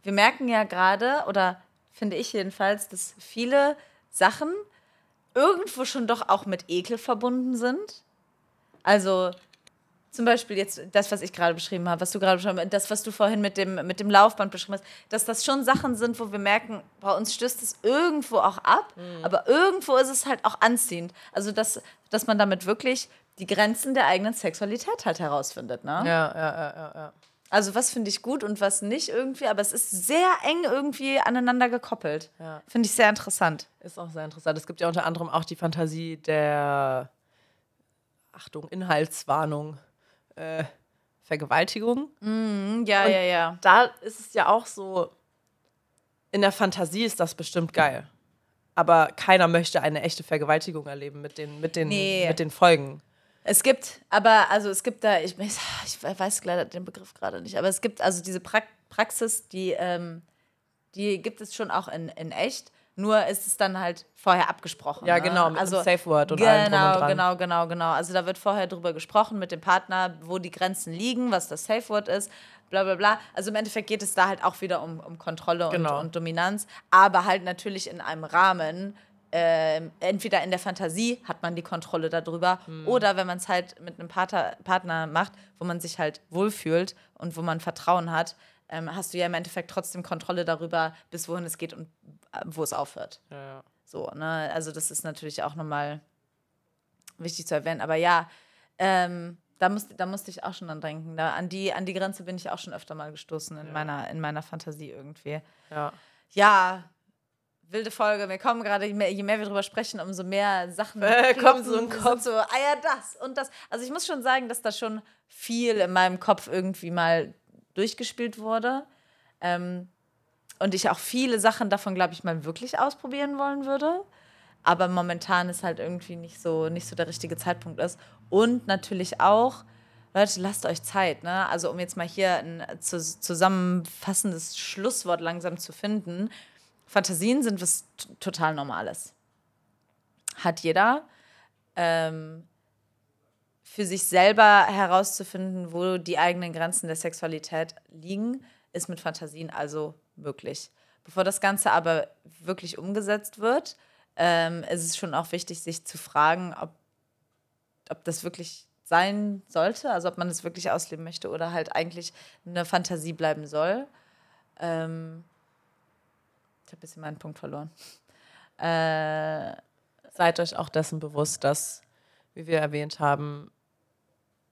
wir merken ja gerade, oder finde ich jedenfalls, dass viele Sachen irgendwo schon doch auch mit Ekel verbunden sind. Also zum Beispiel jetzt das, was ich gerade beschrieben habe, was du gerade beschrieben hast, das, was du vorhin mit dem, mit dem Laufband beschrieben hast, dass das schon Sachen sind, wo wir merken, bei uns stößt es irgendwo auch ab, mhm. aber irgendwo ist es halt auch anziehend. Also, dass, dass man damit wirklich die Grenzen der eigenen Sexualität halt herausfindet. Ne? Ja, ja, ja, ja. ja. Also was finde ich gut und was nicht irgendwie, aber es ist sehr eng irgendwie aneinander gekoppelt. Ja. Finde ich sehr interessant. Ist auch sehr interessant. Es gibt ja unter anderem auch die Fantasie der Achtung, Inhaltswarnung, äh, Vergewaltigung. Mm, ja, und ja, ja. Da ist es ja auch so, in der Fantasie ist das bestimmt geil. Aber keiner möchte eine echte Vergewaltigung erleben mit den, mit den, nee. mit den Folgen. Es gibt, aber also es gibt da, ich, ich weiß leider den Begriff gerade nicht, aber es gibt also diese pra Praxis, die, ähm, die gibt es schon auch in, in echt. Nur ist es dann halt vorher abgesprochen. Ja, ne? genau, mit also, Safe Word und genau, allem drum und dran. Genau, genau, genau. Also da wird vorher drüber gesprochen mit dem Partner, wo die Grenzen liegen, was das Safe Word ist, bla bla bla. Also im Endeffekt geht es da halt auch wieder um, um Kontrolle genau. und, und Dominanz, aber halt natürlich in einem Rahmen, äh, entweder in der Fantasie hat man die Kontrolle darüber mhm. oder wenn man es halt mit einem Partner, Partner macht, wo man sich halt wohlfühlt und wo man Vertrauen hat, ähm, hast du ja im Endeffekt trotzdem Kontrolle darüber, bis wohin es geht und wo es aufhört. Ja, ja. So, ne? Also das ist natürlich auch nochmal wichtig zu erwähnen. Aber ja, ähm, da, musste, da musste ich auch schon dran denken. Da, an, die, an die Grenze bin ich auch schon öfter mal gestoßen in, ja. meiner, in meiner Fantasie irgendwie. Ja. Ja, wilde Folge. Wir kommen gerade, je mehr, je mehr wir drüber sprechen, umso mehr Sachen äh, kommen so im Kopf. So, ah ja, das und das. Also ich muss schon sagen, dass da schon viel in meinem Kopf irgendwie mal durchgespielt wurde. Ähm, und ich auch viele Sachen davon, glaube ich, mal wirklich ausprobieren wollen würde. Aber momentan ist halt irgendwie nicht so, nicht so der richtige Zeitpunkt ist. Und natürlich auch, Leute, lasst euch Zeit. Ne? Also um jetzt mal hier ein zusammenfassendes Schlusswort langsam zu finden Fantasien sind was total Normales. Hat jeder. Ähm, für sich selber herauszufinden, wo die eigenen Grenzen der Sexualität liegen, ist mit Fantasien also möglich. Bevor das Ganze aber wirklich umgesetzt wird, ähm, ist es schon auch wichtig, sich zu fragen, ob, ob das wirklich sein sollte, also ob man es wirklich ausleben möchte oder halt eigentlich eine Fantasie bleiben soll. Ähm, ich habe ein bisschen meinen Punkt verloren. Äh, seid euch auch dessen bewusst, dass, wie wir erwähnt haben,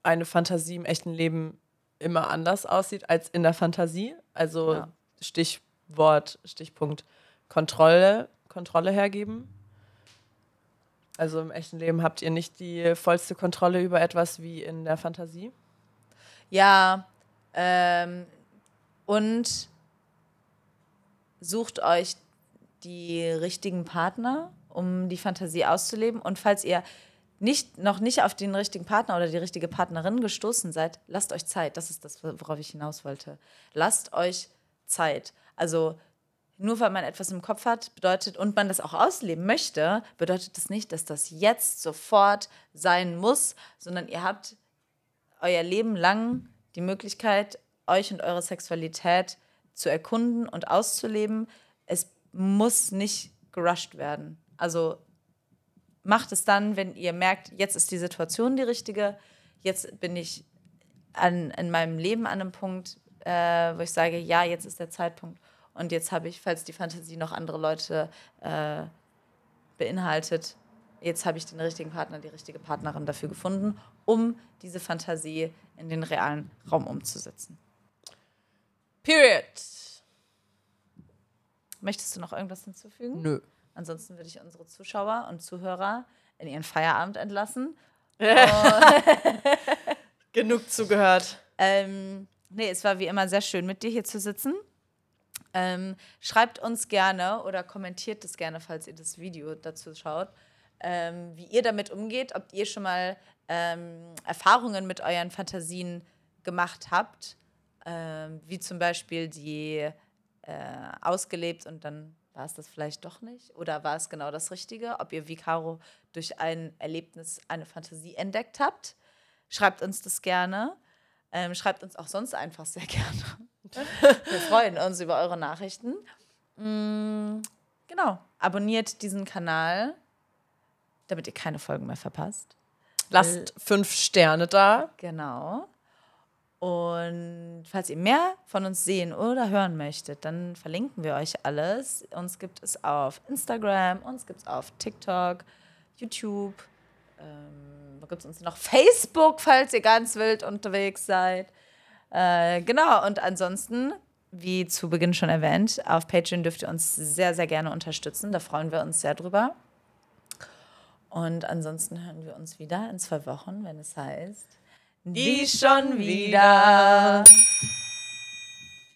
eine Fantasie im echten Leben immer anders aussieht als in der Fantasie. Also ja. Stichwort, Stichpunkt Kontrolle, Kontrolle hergeben. Also im echten Leben habt ihr nicht die vollste Kontrolle über etwas wie in der Fantasie? Ja, ähm, und sucht euch die richtigen Partner, um die Fantasie auszuleben. Und falls ihr nicht, noch nicht auf den richtigen Partner oder die richtige Partnerin gestoßen seid, lasst euch Zeit. Das ist das, worauf ich hinaus wollte. Lasst euch Zeit. Also nur weil man etwas im Kopf hat, bedeutet und man das auch ausleben möchte, bedeutet das nicht, dass das jetzt sofort sein muss, sondern ihr habt euer Leben lang die Möglichkeit, euch und eure Sexualität zu erkunden und auszuleben. Es muss nicht gerusht werden. Also macht es dann, wenn ihr merkt, jetzt ist die Situation die richtige, jetzt bin ich an, in meinem Leben an einem Punkt, äh, wo ich sage, ja, jetzt ist der Zeitpunkt. Und jetzt habe ich, falls die Fantasie noch andere Leute äh, beinhaltet, jetzt habe ich den richtigen Partner, die richtige Partnerin dafür gefunden, um diese Fantasie in den realen Raum umzusetzen. Period. Möchtest du noch irgendwas hinzufügen? Nö. Ansonsten würde ich unsere Zuschauer und Zuhörer in ihren Feierabend entlassen. Genug zugehört. Ähm, nee, es war wie immer sehr schön, mit dir hier zu sitzen. Ähm, schreibt uns gerne oder kommentiert es gerne, falls ihr das Video dazu schaut, ähm, wie ihr damit umgeht, ob ihr schon mal ähm, Erfahrungen mit euren Fantasien gemacht habt ähm, wie zum Beispiel die äh, ausgelebt und dann war es das vielleicht doch nicht oder war es genau das Richtige? Ob ihr wie Caro durch ein Erlebnis eine Fantasie entdeckt habt? Schreibt uns das gerne. Ähm, schreibt uns auch sonst einfach sehr gerne. Wir freuen uns über eure Nachrichten. Mm, genau. Abonniert diesen Kanal, damit ihr keine Folgen mehr verpasst. Lasst fünf Sterne da. Genau. Und falls ihr mehr von uns sehen oder hören möchtet, dann verlinken wir euch alles. Uns gibt es auf Instagram, uns gibt es auf TikTok, YouTube. Ähm, wo gibt es uns noch? Facebook, falls ihr ganz wild unterwegs seid. Äh, genau, und ansonsten, wie zu Beginn schon erwähnt, auf Patreon dürft ihr uns sehr, sehr gerne unterstützen. Da freuen wir uns sehr drüber. Und ansonsten hören wir uns wieder in zwei Wochen, wenn es heißt. Die schon wieder.